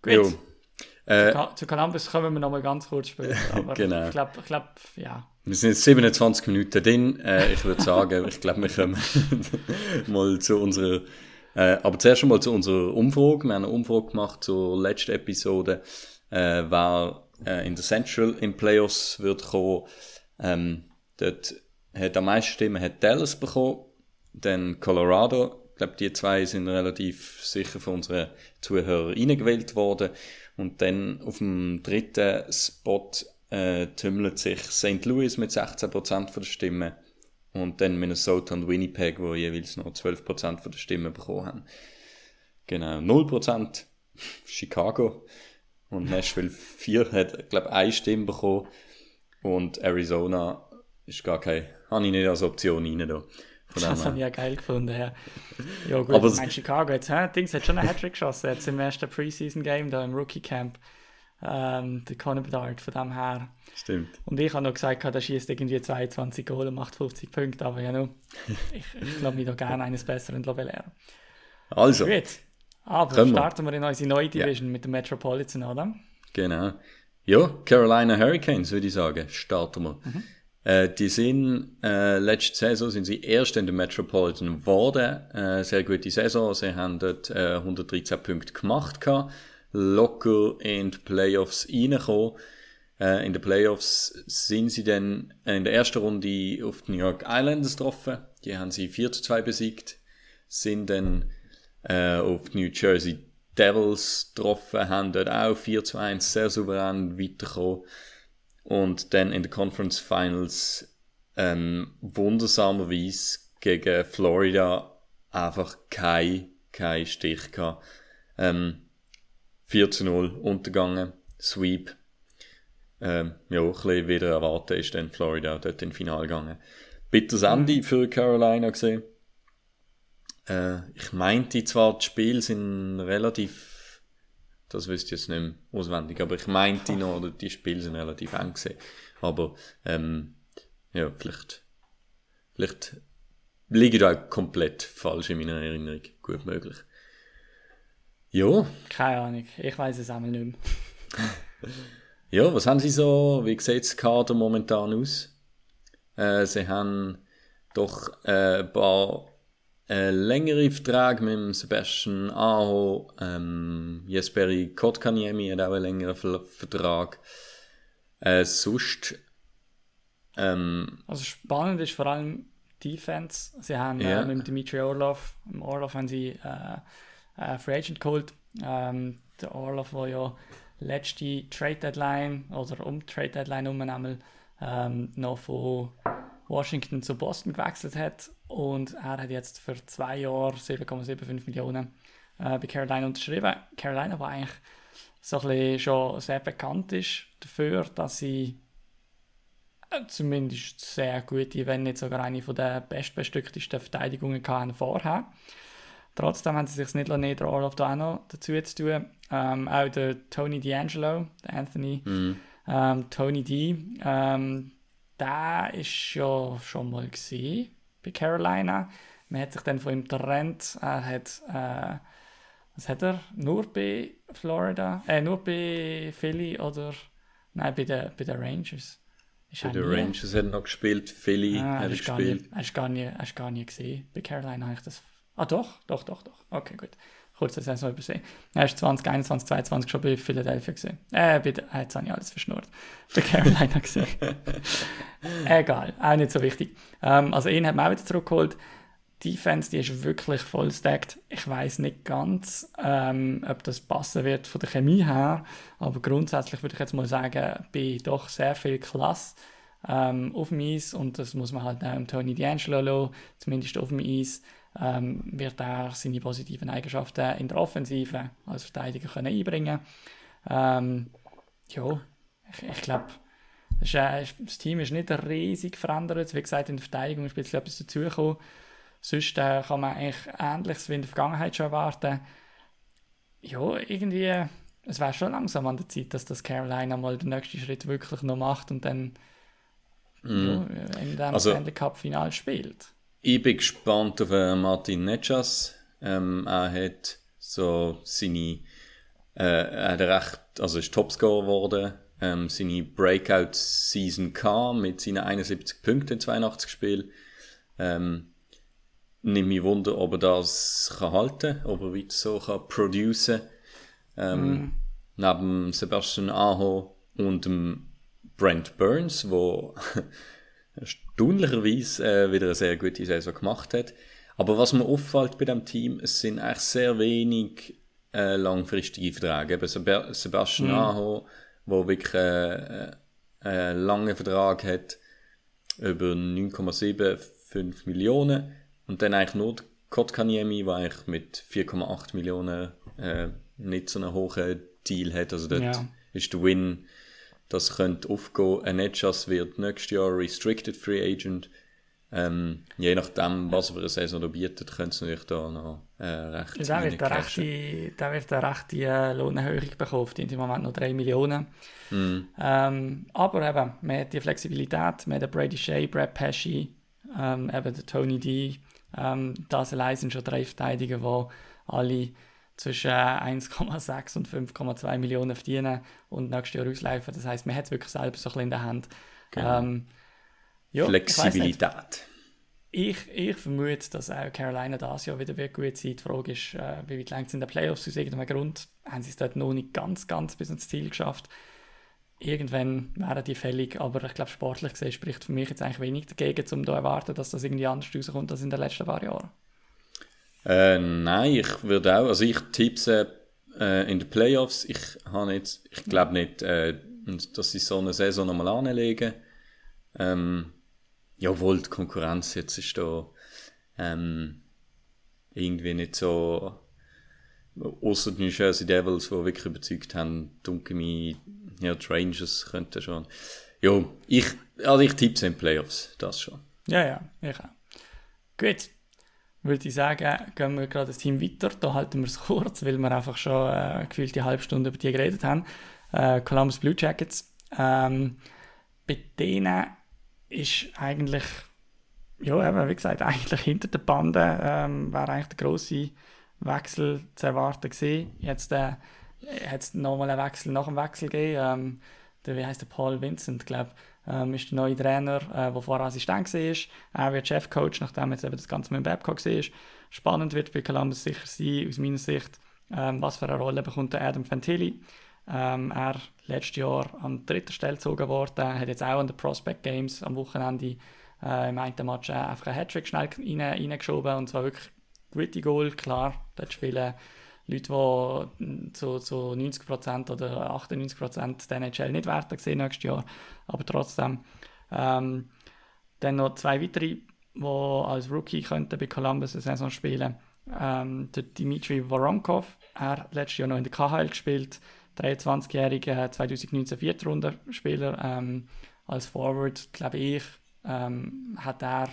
C: Gut. Jo. Äh, zu, zu Columbus kommen wir noch mal ganz kurz später. Aber
B: genau.
C: Ich glaube, ich glaub, ja.
B: Wir sind jetzt 27 Minuten drin. Äh, ich würde sagen, ich glaube, wir kommen mal zu unserer. Äh, aber zuerst einmal zu unserer Umfrage. Wir haben eine Umfrage gemacht zur letzten Episode. Äh, wer äh, in der Central in Playoffs wird kommen. Ähm, dort hat am meisten Stimmen hat Dallas bekommen, dann Colorado. Ich glaube, die zwei sind relativ sicher von unseren Zuhörern reingewählt worden. Und dann auf dem dritten Spot äh, tümmelt sich St. Louis mit 16% von der Stimmen und dann Minnesota und Winnipeg, wo jeweils noch 12% von der Stimmen bekommen haben. Genau, 0% Chicago und Nashville 4 hat, glaube ich, eine Stimme bekommen. Und Arizona ist gar keine, habe ich nicht als Option rein da.
C: das habe ich ja geil gefunden, ja. Ja gut, Aber mein Chicago jetzt, hä? Dings hat schon einen Hattrick geschossen, jetzt im ersten Preseason-Game da im Rookie-Camp. Ähm, der Conor Bedard, von dem her.
B: Stimmt.
C: Und ich habe noch gesagt, der schießt irgendwie 22 Goal und macht 50 Punkte, aber ja, no, ich, ich glaube mich doch gerne eines Besseren belehren.
B: Also.
C: Gut. Aber Können starten wir in unsere neue Division ja. mit dem Metropolitan, oder?
B: Genau. Ja, Carolina Hurricanes, würde ich sagen, starten wir. Mhm. Äh, die sind, äh, letzte Saison sind sie erst in der Metropolitan geworden. Äh, sehr gute Saison. Sie haben dort äh, 113 Punkte gemacht, gehabt, locker in die Playoffs reingekommen. Äh, in den Playoffs sind sie dann in der ersten Runde auf die New York Islanders getroffen. Die haben sie 4 zu 2 besiegt. Sind dann äh, auf New Jersey Devils getroffen, haben dort auch 4 zu 1 sehr souverän weitergekommen. Und dann in den Conference Finals ähm, wundersamerweise gegen Florida einfach kein, kein Stich gehabt. Ähm, 4 zu 0 untergegangen, Sweep. Ähm, ja, ein bisschen wieder erwartet ist dann Florida dort in Finale gegangen. Bitter Ende für Carolina gesehen. Äh, ich meinte zwar, die Spiele sind relativ, das wüsste ich jetzt nicht mehr auswendig, aber ich meinte noch, oder die Spiele sind relativ eng gesehen. Aber, ähm, ja, vielleicht, vielleicht liege ich auch komplett falsch in meiner Erinnerung. Gut möglich. Ja.
C: Keine Ahnung, ich weiß es einmal nicht mehr.
B: ja, was haben Sie so, wie sieht das Kader momentan aus? Äh, sie haben doch äh, ein paar äh, längere Verträge mit Sebastian Aho, ähm, Jesperi Kotkaniemi hat auch einen längeren Vertrag. Äh, sonst ähm,
C: also spannend ist vor allem Defense. Sie haben
B: Ja.
C: äh, mit Dimitri Orlov, im Orlov haben sie äh, äh, Free Agent geholt. Ähm, der Orlov, der ja letzte Trade Deadline oder um Trade Deadline herum einmal ähm, noch von Washington zu Boston gewechselt hat und er hat jetzt für zwei Jahre 7,75 Millionen äh, bei Carolina unterschrieben. Carolina war eigentlich so ein bisschen schon sehr bekannt ist dafür, dass sie äh, zumindest sehr gute, wenn nicht sogar eine von der bestbestücktesten Verteidigungen hatten vorher. Trotzdem haben sie sich nicht lassen, der Orlov da auch noch dazu zu tun. Ähm, auch der Tony D'Angelo, der Anthony,
B: Mhm.
C: ähm, Tony D, ähm, der ist ja schon mal gesehen bei Carolina. Man hat sich dann von ihm getrennt. Er hat, äh, was hat er? Nur bei Florida, äh, nur bei Philly oder, nein, bei den, bei den Rangers. Ist
B: Bei den Rangers hat er noch gespielt, Philly
C: Ah,
B: hat er gespielt.
C: hast du gar nie, hast gar nie gesehen. Bei Carolina habe ich das. Ah, doch, doch, doch, doch. Okay, gut. Kurze Saison übersehen. Er ist 2021, 2022 schon bei Philadelphia gesehen. Äh, bei äh, jetzt habe ich alles verschnurrt. Bei Carolina gesehen. Egal, auch nicht so wichtig. Ähm, also, ihn hat man auch wieder zurückgeholt. Die Defense, die ist wirklich voll stacked. Ich weiß nicht ganz, ähm, ob das passen wird von der Chemie her, aber grundsätzlich würde ich jetzt mal sagen, bei doch sehr viel Klasse ähm, auf dem Eis und das muss man halt auch Tony D'Angelo lassen, zumindest auf dem Eis ähm, wird er seine positiven Eigenschaften in der Offensive als Verteidiger können einbringen ähm, Ja, ich, ich glaube, das, äh, das Team ist nicht riesig verändert. Wie gesagt, in der Verteidigung ist ein bisschen etwas dazugekommen. Sonst äh, kann man eigentlich Ähnliches wie in der Vergangenheit schon erwarten. Ja, irgendwie, es wäre schon langsam an der Zeit, dass das Carolina mal den nächsten Schritt wirklich noch macht und dann
B: Mhm.
C: ja, in dem
B: Also-
C: Stanley Cup Final spielt.
B: Ich bin gespannt auf äh, Martin Netschas. Ähm, er hat so seine, äh, er hat recht, also ist Topscorer geworden. Ähm, seine Breakout-Season kam mit seinen 71 Punkten in 82 Spielen. Ähm, nimmt mich Wunder, ob er das kann halten, ob er weiter so kann producen. Ähm, Neben Sebastian Aho und dem Brent Burns, wo erstaunlicherweise äh, wieder eine sehr gute Saison gemacht hat. Aber was mir auffällt bei dem Team, es sind eigentlich sehr wenig äh, langfristige Verträge. Eben Seb Sebastian Aho, wo wirklich äh, äh, einen langen Vertrag hat, über 9,75 Millionen. Und dann eigentlich nur der Kotkaniemi, der eigentlich mit 4,8 Millionen äh, nicht so einen hohen Deal hat. Also dort
C: Ja.
B: ist der Win, das könnte aufgehen. Ein Netschas wird nächstes Jahr Restricted Free Agent. Ähm, je nachdem, was er für eine Saison da bietet, könnte es natürlich da noch äh, recht
C: der wird eine
B: reincashen.
C: rechte, der wird eine rechte äh, Lohnerhöhung bekommen. Die sind im Moment noch 3 Millionen.
B: Mhm.
C: Ähm, aber eben, man hat die Flexibilität, man hat den Brady Shea, Brad Pesci, ähm, eben der Tony D. Ähm, das allein sind schon drei Verteidiger, die alle zwischen 1,6 und 5,2 Millionen verdienen und nächstes Jahr auslaufen. Das heisst, man hat es wirklich selber so ein bisschen in der Hand.
B: Genau.
C: Ähm, ja.
B: Flexibilität.
C: Ich, ich vermute, dass auch Carolina das Jahr wieder wird gut sein Die Frage ist, äh, wie weit lang sind die Playoffs aus irgendeinem Grund? Haben sie es dort noch nicht ganz, ganz bis ins Ziel geschafft? Irgendwann wären die fällig, aber ich glaube, sportlich gesehen spricht für mich jetzt eigentlich wenig dagegen, um da erwarten, dass das irgendwie anders rauskommt als in den letzten paar Jahren.
B: Äh, nein, ich würde auch, also ich tippe äh, in den Playoffs. Ich habe jetzt, ich glaube nicht, äh, dass sie so eine Saison nochmal anlegen. Ähm, ja, obwohl die Konkurrenz jetzt ist da ähm, irgendwie nicht so außer die New Jersey Devils, die wirklich überzeugt haben, dunkel mich, ja, die Rangers könnten schon. Ja, ich, also ich tippe in Playoffs, das schon.
C: Ja, ja, ich auch. Gut, würde ich sagen, gehen wir gerade das Team weiter. Da halten wir es kurz, weil wir einfach schon äh, gefühlt die halbe Stunde über die geredet haben. Äh, Columbus Blue Jackets. Ähm, bei denen ist eigentlich, ja, eben, wie gesagt, eigentlich hinter der Bande ähm, wäre eigentlich der grosse Wechsel zu erwarten gewesen. Jetzt äh, hat es nochmal einen Wechsel nach dem Wechsel gegeben. Ähm, der, wie heißt der Paul Vincent, glaube ähm, ist der neue Trainer, äh, der vorher Assistent war. Er wird Chefcoach, nachdem jetzt eben das Ganze mit dem Babcock war. Spannend wird bei Columbus sicher sein, aus meiner Sicht, ähm, was für eine Rolle bekommt der Adam Fantilli. Ähm, er letztes Jahr an dritter Stelle gezogen worden, hat jetzt auch an den Prospect Games am Wochenende äh, im einen Match äh, einfach einen Hattrick schnell rein, reingeschoben und zwar wirklich gute Goal, klar, dort spielen Leute, die zu, zu 90% oder 98% der NHL nicht werden sehen nächstes Jahr, aber trotzdem. Ähm, dann noch zwei weitere, die als Rookie könnten bei Columbus eine Saison spielen ähm, der Dimitri Voronkov, er hat letztes Jahr noch in der KHL gespielt, 23-jähriger 2019 Viertrunden-Spieler. Ähm, als Forward, glaube ich, ähm, hat er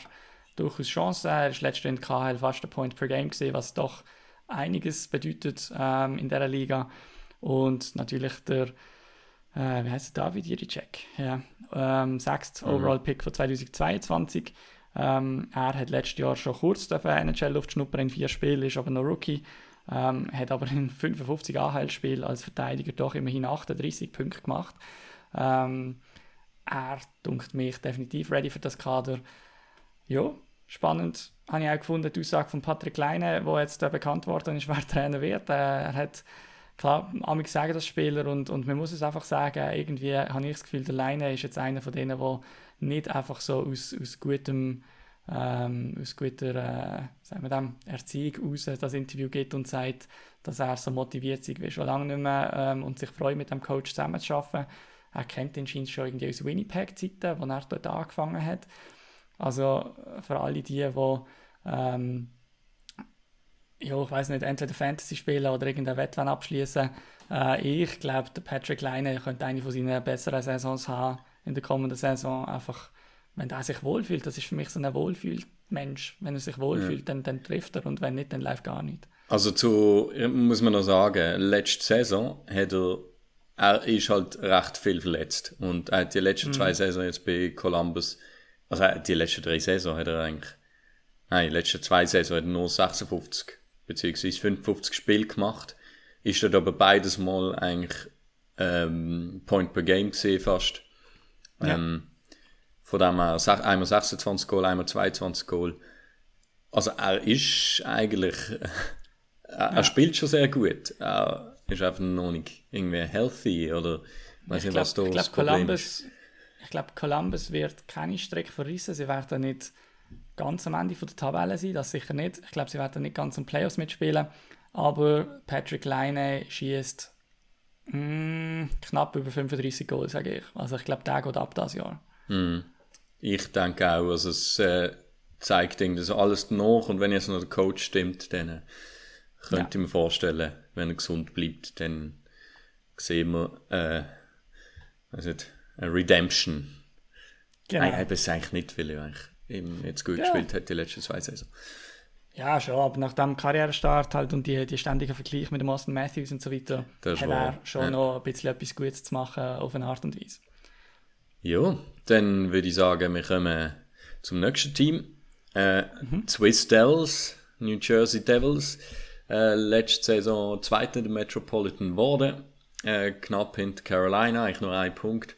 C: durchaus Chancen. Er ist letztes Jahr in der KHL fast ein Point per Game gesehen, was doch einiges bedeutet ähm, in dieser Liga. Und natürlich der, äh, wie heißt der, David Jiricek, ja, ähm, sechster mhm. Overall-Pick von 2022. Ähm, er hat letztes Jahr schon kurz NHL-Luft schnuppern in vier Spielen, ist aber noch Rookie. Ähm, hat aber in 55 AHL-Spielen als Verteidiger doch immerhin 38 Punkte gemacht. Ähm, er dunkt mich definitiv ready für das Kader. Ja, spannend habe ich auch gefunden, die Aussage von Patrick Leine, wo jetzt äh, bekannt worden ist, wer Trainer wird. Äh, er hat, klar, amig sagen das Spieler und, und man muss es einfach sagen, irgendwie habe ich das Gefühl, der Leine ist jetzt einer von denen, der nicht einfach so aus, aus gutem ähm, aus guter äh, sagen wir dem, Erziehung aus das Interview geht und sagt, dass er so motiviert ist wie schon lange nicht mehr ähm, und sich freut, mit dem Coach zusammen zu arbeiten. Er kennt ihn schon irgendwie aus Winnipeg-Zeiten, wo er dort angefangen hat. Also für alle die, die ähm, ja, ich weiß nicht, entweder Fantasy spielen oder irgendein Wettbewerb abschließen. Äh, ich glaube, der Patrick Leine könnte eine von seinen besseren Saisons haben in der kommenden Saison. Einfach, wenn er sich wohlfühlt, das ist für mich so ein Wohlfühlmensch. Wenn er sich wohlfühlt, ja. dann, dann trifft er und wenn nicht, dann läuft gar nicht.
B: Also zu, muss man noch sagen, letzte Saison hat er, er ist halt recht viel verletzt und er hat die letzten mhm. zwei Saison jetzt bei Columbus also die letzten drei Saison hat er eigentlich, nein, die letzten zwei Saison hat er nur 56 bzw. 55 Spiele gemacht. Ist dort aber beides mal eigentlich ähm, Point per Game gesehen fast. Ja. Ähm, von dem her einmal 26 Goal, einmal 22 Goal. Also er ist eigentlich, er, ja. er, spielt schon sehr gut. Er ist einfach noch nicht irgendwie healthy oder
C: weiß nicht, was da das Problem Columbus, ist ich glaube, Columbus wird keine Strecke verrissen. Sie werden nicht ganz am Ende der Tabelle sein, das sicher nicht. Ich glaube, sie werden nicht ganz im Playoffs mitspielen. Aber Patrick Leine schießt mm, knapp über 35 Goal, sage ich. Also ich glaube, der geht ab das Jahr.
B: Mm. Ich denke auch, also es äh, zeigt das alles nach und wenn jetzt noch der Coach stimmt, dann äh, könnte ja. ich mir vorstellen, wenn er gesund bleibt, dann sehen wir, äh, also eine Redemption. Genau. Nein, eben es eigentlich nicht, weil er eigentlich jetzt gut ja. gespielt hat die letzten zwei Saison.
C: Ja, schon, aber nach dem Karrierestart halt und die, die ständigen Vergleich mit dem Austin Matthews und so weiter, das hat er schon ja. noch ein bisschen etwas Gutes zu machen auf eine Art und Weise.
B: Ja, dann würde ich sagen, wir kommen zum nächsten Team. Äh, mhm. Swiss Devils, New Jersey Devils. Äh, letzte Saison Zweiter der Metropolitan wurde. Äh, knapp hinter Carolina, eigentlich nur ein Punkt.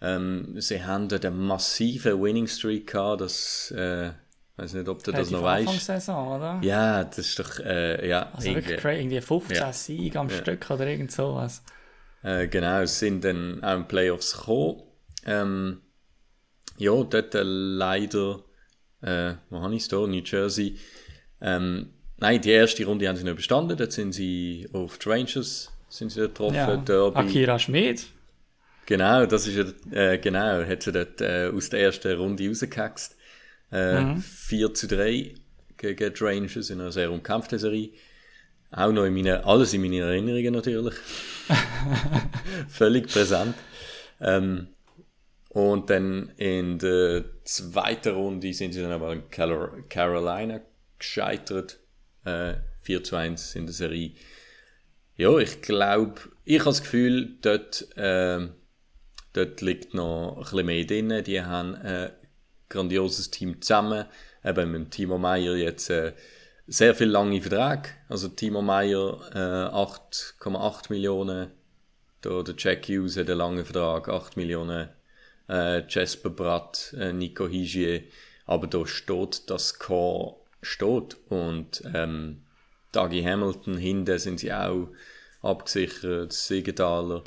B: Ähm, sie haben dort einen massiven Winning Streak gehabt, das, äh, weiß nicht, ob du das noch weißt.
C: Saison, oder?
B: Ja, das ist doch, äh, ja.
C: Also irgendwie, wirklich crazy, irgendwie 15 ja. Siege am ja. Stück oder irgend sowas.
B: Äh, genau, es sind dann auch in Playoffs gekommen. Ähm, ja, dort äh, leider, äh, wo habe ich es da? New Jersey, ähm, nein, die erste Runde haben sie nicht bestanden. Dort sind sie auf die Rangers sind sie getroffen.
C: Ja.
B: Derby.
C: Akira Schmid.
B: Genau, das ist ja, äh, genau, hat sie dort äh, aus der ersten Runde rausgehaxt. Äh,
C: Mhm.
B: 4 zu 3 gegen die Rangers in einer sehr umkämpften Serie. Auch noch in meinen, alles in meinen Erinnerungen natürlich. Völlig präsent. Ähm, und dann in der zweiten Runde sind sie dann aber in Carolina gescheitert. Äh, 4 zu 1 in der Serie. Ja, ich glaube, ich habe das Gefühl, dort, ähm, dort liegt noch ein bisschen mehr drin. Die haben ein grandioses Team zusammen. Eben mit Timo Meyer jetzt äh, sehr viel lange Vertrag. Also Timo Meyer äh, 8,8 Millionen. Da der Jack Hughes hat einen langen Vertrag, 8 Millionen. Äh, Jasper Bratt, äh, Nico Higier. Aber da steht, das Core steht. Und ähm, Dougie Hamilton, hinten sind sie auch abgesichert, Siegenthaler,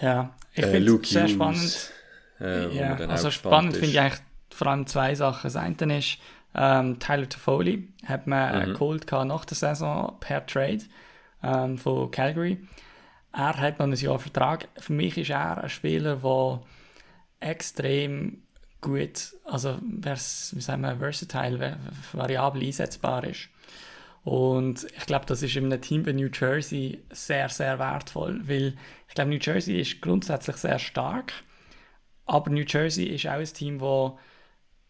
C: Ja, ich
B: äh,
C: finde es sehr
B: Hughes,
C: spannend.
B: Äh,
C: Ja, also spannend finde ich eigentlich vor allem zwei Sachen. Das eine ist, ähm, Tyler Toffoli hat man mhm. geholt nach der Saison per Trade ähm, von Calgary. Er hat noch ein Jahr Vertrag. Für mich ist er ein Spieler, der extrem gut, also wie sagen wir, versatile, va- variabel einsetzbar ist. Und ich glaube, das ist in einem Team wie New Jersey sehr, sehr wertvoll, weil ich glaube, New Jersey ist grundsätzlich sehr stark, aber New Jersey ist auch ein Team, wo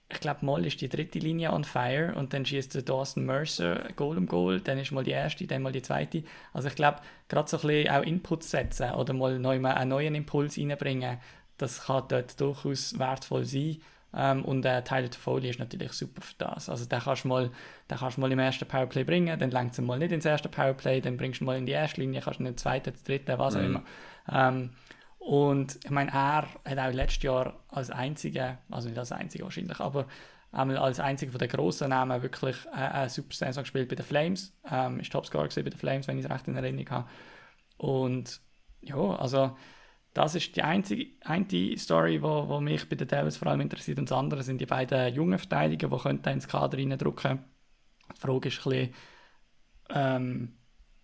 C: ich glaube, mal ist die dritte Linie on fire und dann schießt der Dawson Mercer Goal um Goal, dann ist mal die erste, dann mal die zweite. Also ich glaube, gerade so ein bisschen auch Inputs setzen oder mal neu einen neuen Impuls reinbringen, das kann dort durchaus wertvoll sein. Ähm, und äh, Tyler Toffoli ist natürlich super für das. Also den kannst du mal, den kannst du mal im ersten Powerplay bringen, dann längst du mal nicht ins erste Powerplay, dann bringst du mal in die erste Linie, kannst du in den zweiten, den dritten, was auch immer. Ähm, und ich meine, er hat auch letztes Jahr als einziger, also nicht als einziger wahrscheinlich, aber einmal als einziger von den grossen Namen wirklich äh, eine super Saison gespielt bei den Flames. Ähm, ist Topscorer gewesen bei den Flames, wenn ich es recht in Erinnerung habe. Und ja, also das ist die einzige eine Story, wo, wo mich bei den Devils vor allem interessiert. Und das andere sind die beiden jungen Verteidiger, die könnten ins Kader reindrücken. Die Frage ist ein bisschen, ähm,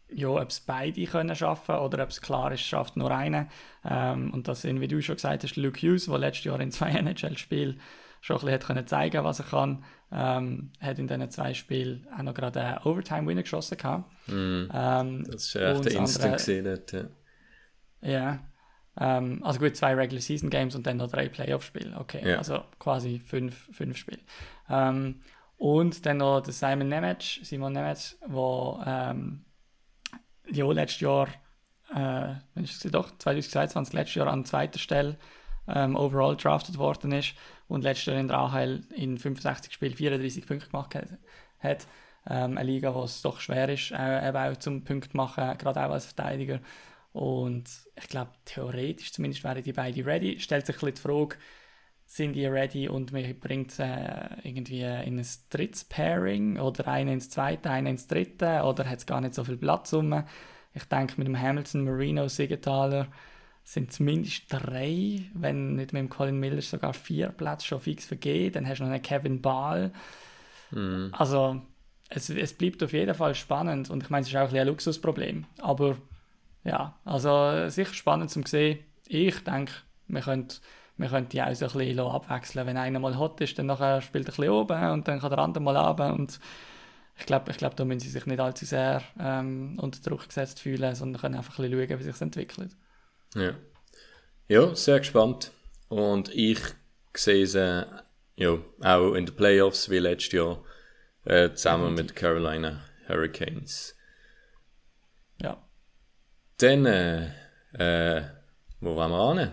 C: ja, ob es beide können schaffen oder ob es klar ist, schafft nur einer. Ähm, und das sind, wie du schon gesagt hast, Luke Hughes, der letztes Jahr in zwei NHL-Spielen schon ein bisschen hat können zeigen was er kann. Ähm, hat in diesen zwei Spielen auch noch gerade einen Overtime-Winner geschossen. Gehabt. Ähm,
B: Das war echt
C: das
B: Instant gesehen. Ja.
C: ja. Ähm, also gut, zwei Regular Season Games und dann noch drei Playoff-Spiele. Okay,
B: Ja.
C: also quasi fünf, fünf Spiele. Ähm, und dann noch der Simon Nemec, Simon Nemec, der ähm, ja, letztes Jahr, äh, wenn ich es doch, 2022, letztes Jahr an zweiter Stelle ähm, overall drafted worden ist und letztes Jahr in der AHL in 65 Spielen 34 Punkte gemacht hat. hat. Ähm, eine Liga, wo es doch schwer ist, äh, eben auch zum Punkt machen, gerade auch als Verteidiger. Und ich glaube, theoretisch zumindest wären die beiden ready. Stellt sich ein bisschen die Frage, sind die ready und man bringt äh, irgendwie in ein drittes Pairing oder einen ins zweite, einen ins dritte oder hat es gar nicht so viel Platz rum. Ich denke, mit dem Hamilton, Marino, Siegenthaler sind zumindest drei, wenn nicht mit dem Colin Miller sogar vier Plätze schon fix vergeben. Dann hast du noch einen Kevin Ball. Also es, es bleibt auf jeden Fall spannend und ich meine, es ist auch ein, ein Luxusproblem. Aber ja, also sicher spannend zum sehen. Ich denke, wir können, wir können die auch so ein bisschen abwechseln. Wenn einer mal hot ist, dann nachher spielt er ein bisschen oben und dann kann der andere mal runter. Und ich glaube, ich glaub, da müssen sie sich nicht allzu sehr ähm, unter Druck gesetzt fühlen, sondern können einfach ein bisschen schauen, wie sich entwickelt.
B: Ja. ja, sehr gespannt. Und ich sehe sie ja, auch in den Playoffs wie letztes Jahr äh, zusammen mit Carolina Hurricanes.
C: Ja,
B: Dann, äh, äh, wo wollen wir hin?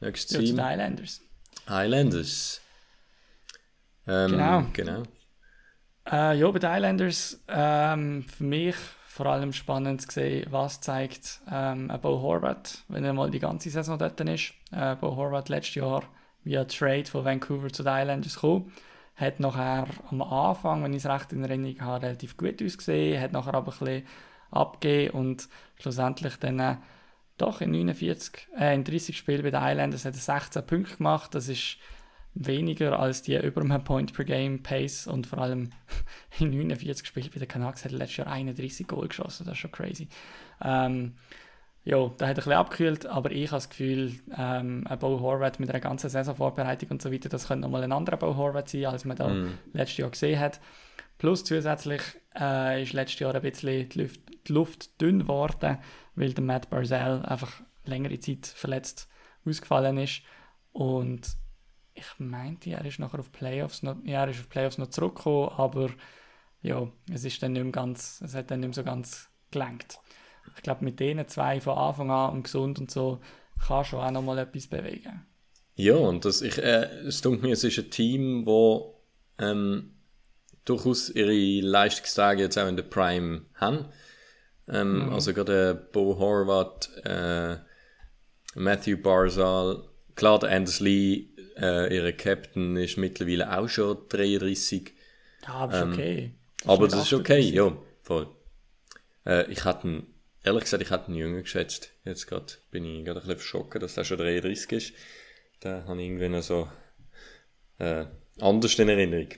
B: Nächstes
C: ja
B: Team.
C: den Islanders.
B: Highlanders. Ähm,
C: Genau.
B: genau.
C: Äh, ja, bei den Islanders ähm, für mich vor allem spannend zu sehen, was zeigt ähm, Bo Horvath, wenn er mal die ganze Saison dort ist. Äh, Bo Horvath letztes Jahr via Trade von Vancouver zu den Islanders gekommen. Hat nachher am Anfang, wenn ich es recht in Erinnerung habe, relativ gut ausgesehen, hat nachher aber ein bisschen abgegeben und schlussendlich dann äh, doch in 49, äh, in 30 Spielen bei den Islanders hat er 16 Punkte gemacht. Das ist weniger als die über einem Point per Game Pace und vor allem in 49 Spielen bei den Canucks hat er letztes Jahr 31 Goal geschossen, das ist schon crazy. Ähm, ja, da hat er ein bisschen abgekühlt, aber ich habe das Gefühl, ähm, ein Bo Horvath mit einer ganzen Saisonvorbereitung und so weiter, das könnte nochmal ein anderer Bo Horvath sein, als man da mm. letztes Jahr gesehen hat. Plus zusätzlich äh, ist letztes Jahr ein bisschen die Luft, die Luft dünn geworden, weil der Matt Barzell einfach längere Zeit verletzt ausgefallen ist. Und ich meinte, er ist nachher auf Playoffs noch, ja, er ist auf Playoffs noch zurückgekommen, aber ja, es ist dann nicht mehr ganz, es hat dann nicht mehr so ganz gelenkt. Ich glaube, mit denen zwei von Anfang an und gesund und so kann schon auch noch mal etwas bewegen.
B: Ja, und das, ich, äh, es denke mir, es ist ein Team, wo ähm, durchaus ihre Leistungstage jetzt auch in der Prime haben. Ähm, mhm. Also gerade Bo Horvath, äh, Matthew Barzal, klar, der Anders Lee, äh, ihre Captain, ist mittlerweile auch schon 33.
C: Ja, aber ist ähm, okay.
B: Das aber das ist okay, ja, voll. Äh, ich hatte ehrlich gesagt, ich hätte ihn jünger geschätzt. Jetzt gerade bin ich gerade ein bisschen verschockt, dass er schon 33 ist. Da habe ich irgendwie noch so äh, anders in Erinnerung.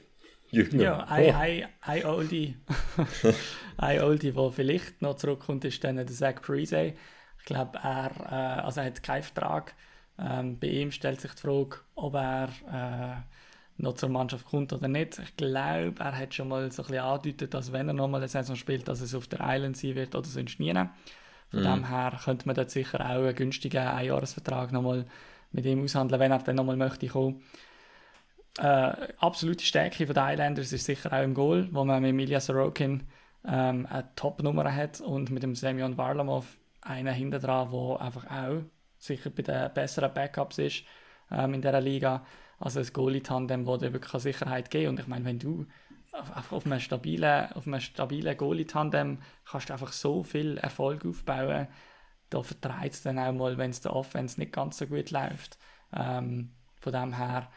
C: Jünger. Ja, ein, oh. ein, Oldie, ein Oldie, der vielleicht noch zurückkommt, ist dann der Zach Parise. Ich glaube, er, äh, also er hat keinen Vertrag. Ähm, bei ihm stellt sich die Frage, ob er äh, noch zur Mannschaft kommt oder nicht. Ich glaube, er hat schon mal so ein bisschen angedeutet, dass wenn er nochmal eine Saison spielt, dass es auf der Island sein wird oder sonst nie. Von mhm. dem her könnte man dort sicher auch einen günstigen Einjahresvertrag nochmal mit ihm aushandeln, wenn er dann nochmal möchte kommen äh, absolute Stärke der Islanders ist sicher auch im Goal, wo man mit Emilia Sorokin ähm, eine Top-Nummer hat und mit dem Semyon Varlamov einen hinter dran, der einfach auch sicher bei den besseren Backups ist ähm, in dieser Liga. Also ein Goalie-Tandem, das dir wirklich Sicherheit geben Und ich meine, wenn du auf, auf einem stabilen, stabilen Goalie-Tandem kannst du einfach so viel Erfolg aufbauen, da vertreibt es dann auch mal, wenn es der Offense nicht ganz so gut läuft. Ähm, von dem her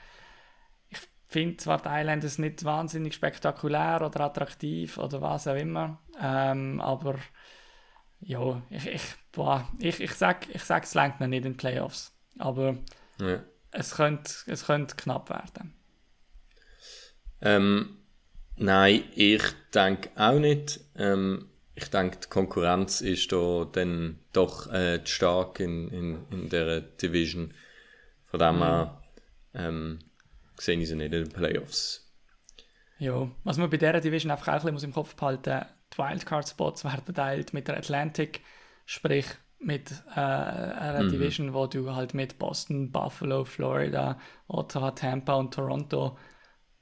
C: finde zwar die Islanders nicht wahnsinnig spektakulär oder attraktiv oder was auch immer, ähm, aber ja, ich, ich, boah, ich, ich sage, ich sag, es längt noch nicht in den Playoffs, aber ja. es, könnte, es könnte knapp werden.
B: Ähm, nein, ich denke auch nicht. Ähm, ich denke, die Konkurrenz ist da dann doch äh, stark in, in, in der Division. Von dem her, ähm, sehe ich sie nicht in den Playoffs.
C: Ja, was man bei dieser Division einfach auch ein bisschen im Kopf behalten die Wildcard-Spots werden teilt mit der Atlantic, sprich mit äh, einer mhm. Division, wo du halt mit Boston, Buffalo, Florida, Ottawa, Tampa und Toronto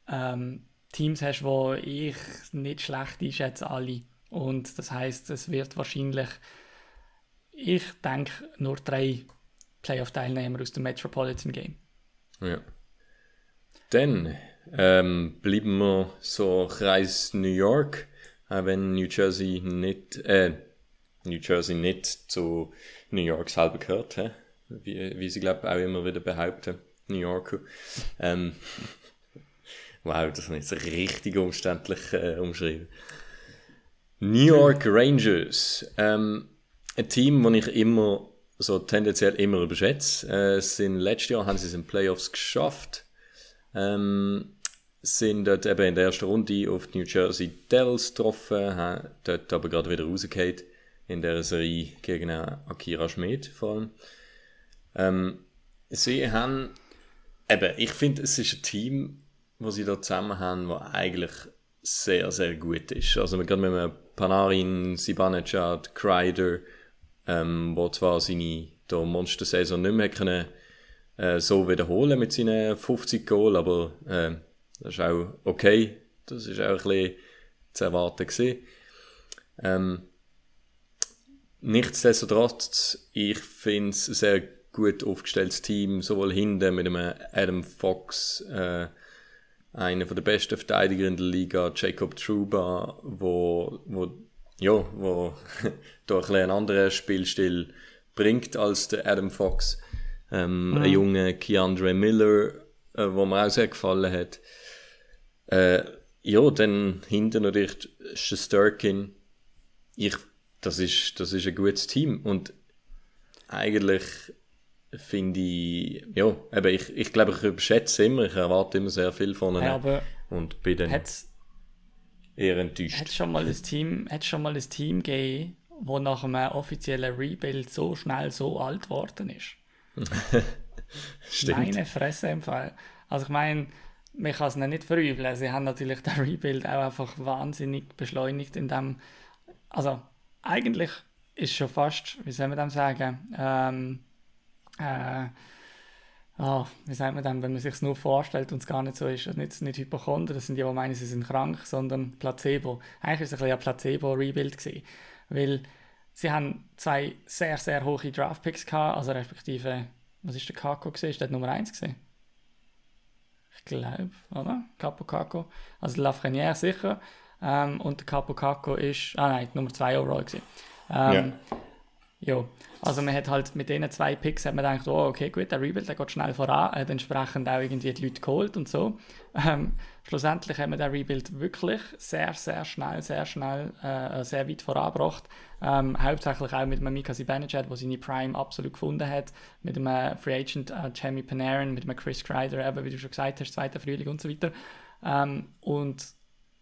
C: ähm, Teams hast, wo ich nicht schlecht einschätze, alle. Und das heißt, es wird wahrscheinlich, ich denke, nur drei Playoff-Teilnehmer aus dem Metropolitan Game.
B: Ja. Dann ähm, bleiben wir so Kreis New York, auch wenn New Jersey nicht, äh, New Jersey nicht zu New York selber gehört, hä? Wie, wie sie glaube auch immer wieder behaupten, New Yorker. Ähm, wow, das ist jetzt richtig umständlich äh, umschrieben. New York Rangers, ähm, ein Team, das ich immer so tendenziell immer überschätze. Äh, sind, letztes Jahr haben sie es in den Playoffs geschafft. Ähm, sind dort eben in der ersten Runde auf die New Jersey Devils getroffen, haben dort aber gerade wieder rausgefallen in der Serie gegen Akira Schmid vor allem. Ähm, sie haben, eben, ich finde, es ist ein Team, wo sie da zusammen haben, das eigentlich sehr, sehr gut ist. Also gerade mit einem Panarin, Sibanejad, Kreider, ähm, wo zwar seine Monster-Saison nicht mehr können, äh, so wiederholen mit seinen 50 Goal, aber äh, das ist auch okay. Das ist auch ein bisschen zu erwarten. Ähm, nichtsdestotrotz, ich finde es ein sehr gut aufgestelltes Team, sowohl hinten mit einem Adam Fox, äh, einer der besten Verteidiger in der Liga, Jacob Truba, wo, wo, ja, wo da ein einen anderen Spielstil bringt als der Adam Fox. Ähm, mhm. Ein junger Keandre Miller, äh, wo mir auch sehr gefallen hat. Äh, ja, dann hinten natürlich Shesterkin. Ich, das ist, das ist ein gutes Team und eigentlich finde ich, ja, eben, ich, ich glaube, ich überschätze immer, ich erwarte immer sehr viel von ihnen.
C: Ja, aber
B: und den...
C: Hat's,
B: eher enttäuscht.
C: Hat schon mal ein Team, hat schon mal ein Team gegeben, wo nach einem offiziellen Rebuild so schnell so alt geworden ist?
B: Stimmt.
C: Meine Fresse im Fall. Also ich meine, man kann es nicht verübeln. Sie haben natürlich den Rebuild auch einfach wahnsinnig beschleunigt in dem. Also eigentlich ist schon fast, wie soll man dem sagen, ähm, äh, ah, wie sagt man dem, wenn man sich es nur vorstellt und es gar nicht so ist, nicht, nicht Hypochonder, das sind die, die meinen, sie sind krank, sondern Placebo. Eigentlich ist es ein ein Placebo-Rebuild gewesen, weil sie haben zwei sehr, sehr hohe Draftpicks gehabt, also respektive, was ist der Kako gesehen? Ist der Nummer 1 gesehen? Ich glaube, oder? Capo Kako. Also Lafreniere sicher. Ähm, und der Capo Kako ist, ah nein, Nummer 2 overall gewesen. Ähm, ja. Also man hat halt mit diesen zwei Picks hat man gedacht, oh, okay, gut, der Rebuild, der geht schnell voran, hat entsprechend auch irgendwie die Leute geholt und so. Ähm, schlussendlich hat man den Rebuild wirklich sehr, sehr schnell, sehr schnell, äh, sehr weit vorangebracht. Ähm, hauptsächlich auch mit einem Mika Zibanejad, der seine Prime absolut gefunden hat, mit einem Free Agent äh, Jamie Panarin, mit einem Chris Kreider, eben, wie du schon gesagt hast, zweiter Frühling und so weiter. Ähm, und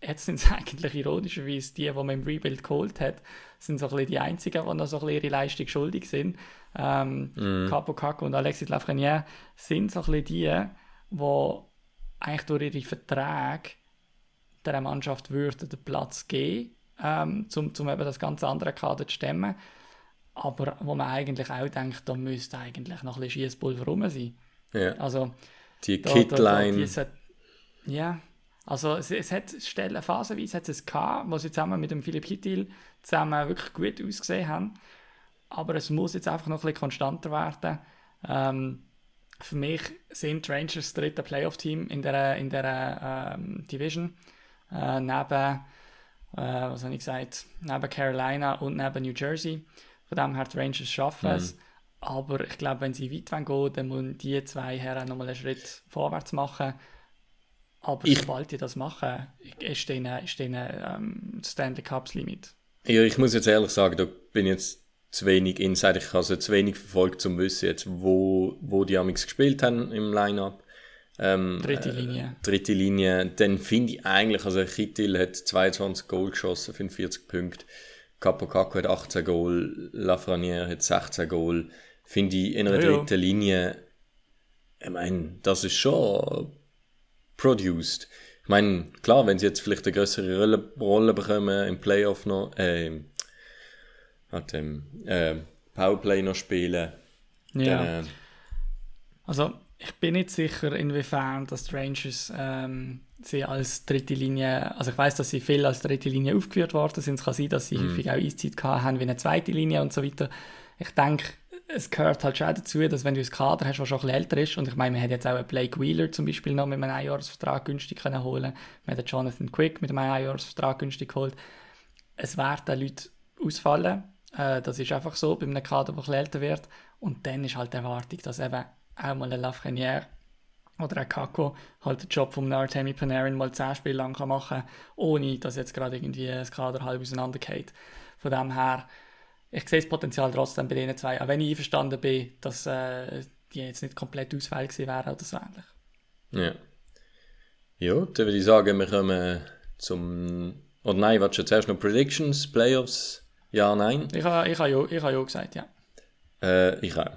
C: jetzt sind es eigentlich ironischerweise die, die man im Rebuild geholt hat, sind so ein bisschen die einzigen, die noch so ein bisschen ihre Leistung schuldig sind. Ähm, mm. Capo Caco und Alexis Lafreniere sind so ein bisschen die, die eigentlich durch ihre Verträge der Mannschaft würden den Platz geben, ähm, um, um eben das ganze andere Kader zu stemmen. Aber wo man eigentlich auch denkt, da müsste eigentlich noch ein bisschen Schießpulver rum sein.
B: Ja.
C: Also,
B: die Kitline.
C: Ja, also es, es hat Stellen, phasenweise hat es gehabt, wo sie zusammen mit dem Philipp Kittil zusammen wirklich gut ausgesehen haben. Aber es muss jetzt einfach noch ein bisschen konstanter werden. Ähm, für mich sind die Rangers das dritte Playoff-Team in der, in der ähm, Division. Äh, neben, äh, was habe ich gesagt, neben Carolina und neben New Jersey. Von dem her die Rangers schaffen mhm. es. Aber ich glaube, wenn sie weit gehen dann müssen die zwei Herren nochmal einen Schritt vorwärts machen. Aber ich, sobald die das machen, ist denen, ist denen ähm, Stanley Cups Limit.
B: Ja, ich muss jetzt ehrlich sagen, da bin ich jetzt zu wenig Insider, ich habe also zu wenig verfolgt, um zu wissen, jetzt, wo, wo die Amix gespielt haben im Line-Up.
C: Ähm, dritte äh, Linie.
B: Äh, dritte Linie. Dann finde ich eigentlich, also Kittil hat 22 Goal geschossen, 45 Punkte. Capo Capo hat 18 Goal, Lafreniere hat 16 Goal. Finde ich in einer ja, dritten Linie, ich meine, das ist schon produced. Ich meine, klar, wenn sie jetzt vielleicht eine größere Rolle, Rolle bekommen im Playoff noch, äh, hat dem äh, Powerplay noch spielen.
C: Ja. Dann, äh, also ich bin nicht sicher, inwiefern die Rangers ähm, sie als dritte Linie, also ich weiß, dass sie viel als dritte Linie aufgeführt worden sind. Es kann sein, dass sie mm. häufig auch Eiszeit haben wie eine zweite Linie und so weiter. Ich denke, es gehört halt schon dazu, dass wenn du ein Kader hast, das schon ein bisschen älter ist, und ich meine, man hat jetzt auch einen Blake Wheeler zum Beispiel noch mit einem Einjahresvertrag günstig können holen man hat Jonathan Quick mit einem Einjahresvertrag günstig geholt. Es werden Leute ausfallen, äh, das ist einfach so bei einem Kader, der ein älter wird, und dann ist halt die Erwartung, dass eben auch mal ein Lafreniere oder ein Kako halt den Job vom Artemi Panarin mal 10 Spiele lang machen kann, ohne dass jetzt gerade irgendwie das Kader halb auseinandergeht. Von dem her ich sehe das Potenzial trotzdem bei den zwei, auch wenn ich einverstanden bin, dass äh, die jetzt nicht komplett Ausfall gewesen wären oder so ähnlich.
B: Ja. Ja, dann würde ich sagen, wir kommen zum. Oder nein, was schon zuerst noch Predictions, Playoffs? Ja, nein.
C: Ich habe ich ha ja, ich ha ja gesagt, ja.
B: Äh, ich auch.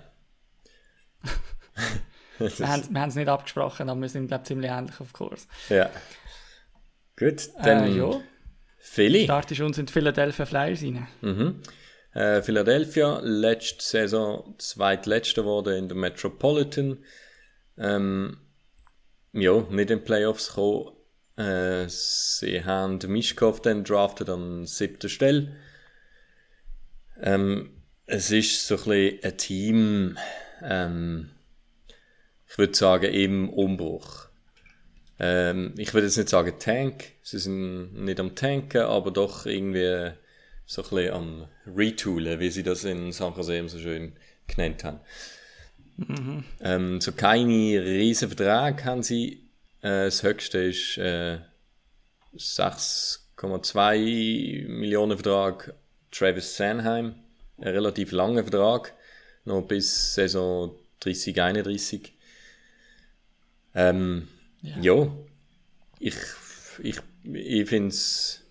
C: wir haben es nicht abgesprochen, aber wir sind, glaube ich, ziemlich ähnlich auf Kurs.
B: Ja. Gut, dann. Äh, ja. Philly.
C: Startest uns in die Philadelphia Flyers rein.
B: Mhm. Äh, Philadelphia, letzte Saison zweitletzte geworden in der Metropolitan. Ähm, ja, nicht in die Playoffs gekommen. Äh, sie haben Mischkov dann drafted an siebter Stelle. Ähm, es ist so ein bisschen ein Team, ähm, ich würde sagen, im Umbruch. Ähm, ich würde jetzt nicht sagen Tank, sie sind nicht am Tanken, aber doch irgendwie so ein bisschen am Retoolen, wie sie das in San Jose so schön genannt haben. Mhm. Ähm, so keine riesen Verträge haben sie. Äh, das höchste ist äh, 6,2 Millionen Vertrag Travis Sanheim. Ein relativ langer Vertrag, noch bis Saison 30, 31. Ähm, ja. ja, ich, ich, ich finde es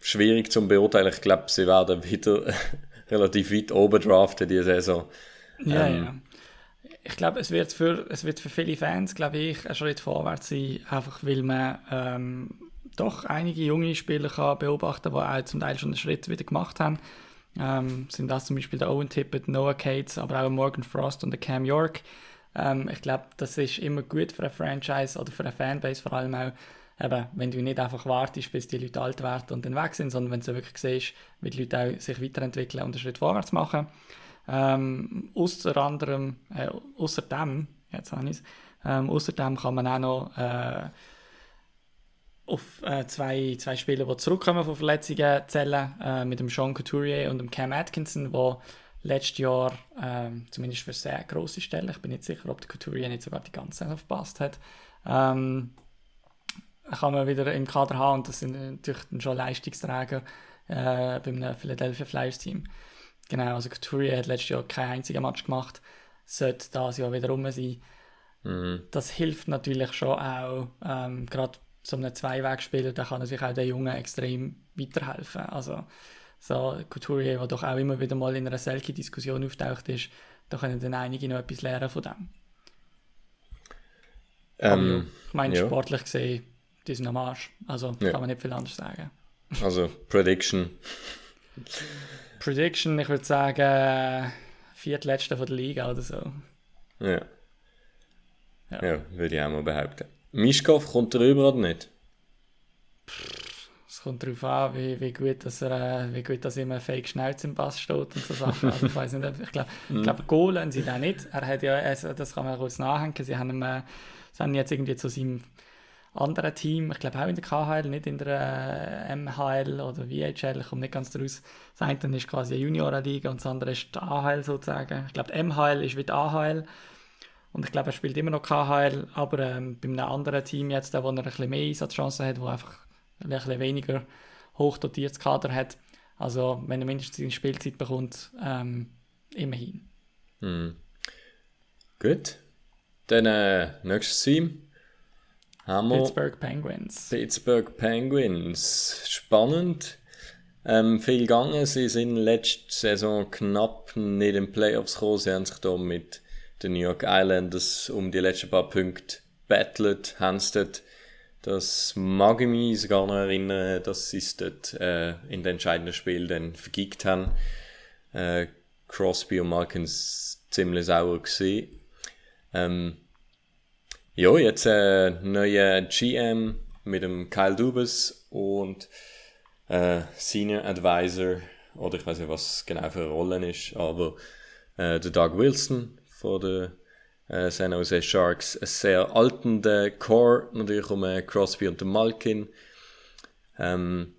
B: schwierig zu beurteilen. Ich glaube, sie werden wieder relativ weit oben draften diese Saison.
C: Ja, ähm, ja. Ich glaube, es wird für, es wird für viele Fans, glaube ich, ein Schritt vorwärts sein, einfach weil man ähm, doch einige junge Spieler kann beobachten kann, die auch zum Teil schon einen Schritt wieder gemacht haben. Ähm, sind das zum Beispiel der Owen Tippett, Noah Cates, aber auch Morgan Frost und der Cam York. Ähm, ich glaube, das ist immer gut für eine Franchise oder für eine Fanbase vor allem auch, eben, wenn du nicht einfach wartest, bis die Leute alt werden und dann weg sind, sondern wenn du wirklich siehst, wie die Leute auch sich weiterentwickeln und einen Schritt vorwärts machen. Ähm, außer anderem, äh, außer jetzt habe ich ähm, außer dem kann man auch noch äh, auf äh, zwei, zwei Spieler, die zurückkommen von Verletzungen, zählen, äh, mit dem Sean Couturier und dem Cam Atkinson, wo letztes Jahr äh, zumindest für sehr große Stellen, ich bin nicht sicher, ob der Couturier nicht sogar die ganze Zeit verpasst hat, ähm, kann man wieder im Kader haben und das sind natürlich schon Leistungsträger äh, beim Philadelphia Flyers Team. Genau, also Couturier hat letztes Jahr kein einziger Match gemacht, sollte das Jahr wieder rum sein. Mhm. Das hilft natürlich schon auch, ähm, gerade so einem Zweiwegspieler, da kann natürlich auch der Junge extrem weiterhelfen. Also so Couturier, der doch auch immer wieder mal in einer Selkie-Diskussion auftaucht ist, da können dann einige noch etwas lernen von dem. Ähm, ich meine, ja. sportlich gesehen, die sind am Arsch. Also ja. kann man nicht viel anders sagen.
B: Also Prediction.
C: Prediction, ich würde sagen, viertletzte von der Liga oder so.
B: Ja. Ja, ja würde ich auch mal behaupten. Mischkov kommt er rüber oder nicht?
C: Es kommt darauf an, wie, wie, gut, dass er, äh, wie gut dass immer fake Schnauze im Pass steht und so Sachen. Also ich weiß nicht, ich glaube, ich glaub, Goal sie da nicht. Er hat ja, also das kann man kurz nachhängen, sie haben, ihm, äh, sie haben jetzt irgendwie zu seinem anderen Team, ich glaube auch in der KHL, nicht in der äh, MHL oder VHL, ich komme nicht ganz daraus. Das eine ist quasi eine Juniorenliga und das andere ist die AHL sozusagen. Ich glaube, die MHL ist wie die AHL und ich glaube, er spielt immer noch KHL, aber ähm, bei einem anderen Team jetzt, wo er ein bisschen mehr Einsatzchancen hat, wo einfach ein bisschen weniger hochdotiertes Kader hat. Also wenn er mindestens eine Spielzeit bekommt, ähm, immerhin.
B: Hm. Gut. Dann äh, nächstes Team
C: haben wir Pittsburgh Penguins.
B: Pittsburgh Penguins. Spannend. Ähm, viel gegangen. Sie sind letzte Saison knapp nicht in den Playoffs gekommen. Sie haben sich da mit den New York Islanders um die letzten paar Punkte battlet, Hansted. Das mag ich mich sogar noch erinnern, dass sie es dort äh, in den entscheidenden Spiel dann vergigt haben. Äh, Crosby und Malkins ziemlich sauer gesehen. Ähm, ja, jetzt äh, neuer GM mit dem Kyle Dubas und äh, Senior Advisor, oder ich weiß nicht, was genau für eine Rolle ist, aber äh, der Doug Wilson von den äh, San Jose Sharks. Ein sehr altender Core, natürlich um äh, Crosby und Malkin. Ähm,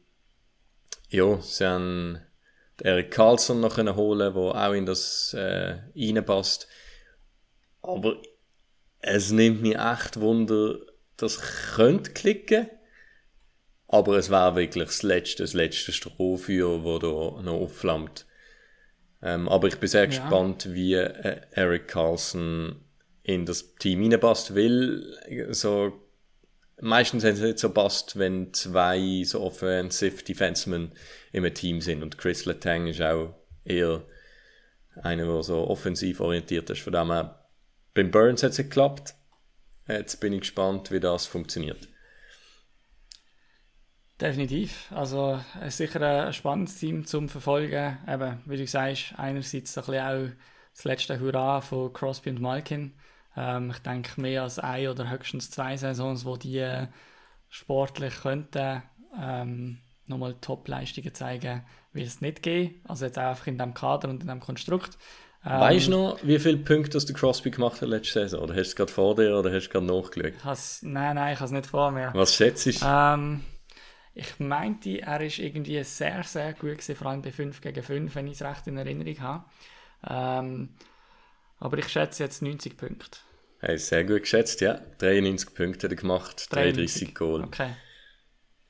B: ja, sie haben Eric Carlson noch können holen, der auch in das äh, reinpasst. Aber es nimmt mich echt Wunder, das könnte klicken. Aber es war wirklich das letzte, das letzte Strohfeuer, das da noch aufflammt. Ähm, aber ich bin sehr ja. gespannt, wie äh, Eric Carlson in das Team hineinpasst, weil so meistens hat es nicht so passt, wenn zwei so offensive Defensemen im Team sind und Chris Letang ist auch eher einer, der so offensiv orientiert ist. Von dem her, beim Burns hat es geklappt. Jetzt bin ich gespannt, wie das funktioniert.
C: Definitiv. Also es ist sicher ein spannendes Team zum Verfolgen. Eben, wie du sagst, einerseits ein bisschen auch das letzte Hurra von Crosby und Malkin. Ähm, ich denke, mehr als ein oder höchstens zwei Saisons, wo die äh, sportlich könnten ähm, nochmal Top-Leistungen zeigen, will es nicht gehen. Also jetzt auch einfach in diesem Kader und in diesem Konstrukt.
B: Ähm, weißt du noch, wie viele Punkte hast du Crosby gemacht hat letzte Saison? Oder hast du es gerade vor dir oder hast du gerade nachgeschaut?
C: Nein, nein, ich habe es nicht vor mir.
B: Was schätzt du?
C: Ähm, ich meinte, er ist irgendwie sehr, sehr gut gewesen, vor allem bei 5 gegen 5, wenn ich es recht in Erinnerung habe. Ähm, aber ich schätze jetzt 90 Punkte.
B: Hey, sehr gut geschätzt, ja. 93 Punkte hat er gemacht, 33 Goal.
C: Okay.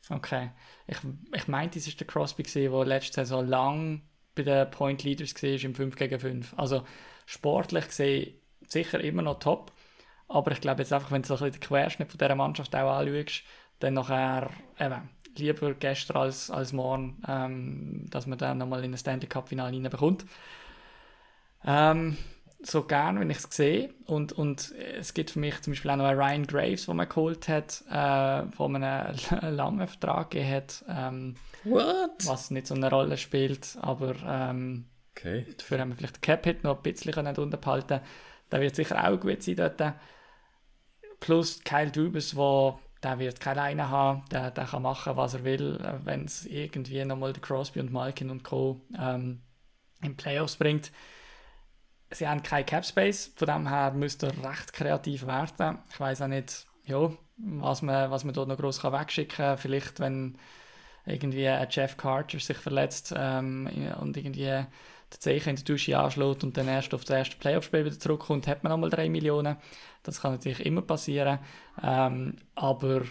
C: Okay. Ich, ich meinte, es war der Crosby, der letzte Saison lang bei den Point Leaders war im 5 gegen 5. Also sportlich gesehen sicher immer noch top. Aber ich glaube jetzt einfach, wenn du so ein bisschen den Querschnitt von dieser Mannschaft auch anschaust, dann nachher eben, lieber gestern als, als morgen, ähm, dass man dann nochmal in ein Stanley Cup Finale reinbekommt. Ähm, so gern, wenn ich es sehe. Und, und es gibt für mich zum Beispiel auch noch einen Ryan Graves, den man geholt hat, äh, wo man einen, langen Vertrag gegeben hat. Ähm,
B: What?
C: was nicht so eine Rolle spielt, aber ähm,
B: Okay.
C: dafür haben wir vielleicht den Cap-Hit noch ein bisschen können unterhalten Der wird sicher auch gut sein dort. Plus Kyle Dubas, wo der wird keine Leine haben, der, der kann machen, was er will, wenn es irgendwie nochmal Crosby und Malkin und Co. Ähm, in Playoffs bringt. Sie haben kein Cap Space, von dem her müsste er recht kreativ werden. Ich weiß auch nicht, ja, was man, was man dort noch groß wegschicken kann. Vielleicht, wenn irgendwie ein Jeff Carter sich verletzt ähm, und irgendwie der Zeichen in der Dusche anschlägt und dann erst auf das erste Playoff-Spiel wieder zurückkommt, hat man nochmal 3 Millionen. Das kann natürlich immer passieren. Ähm, aber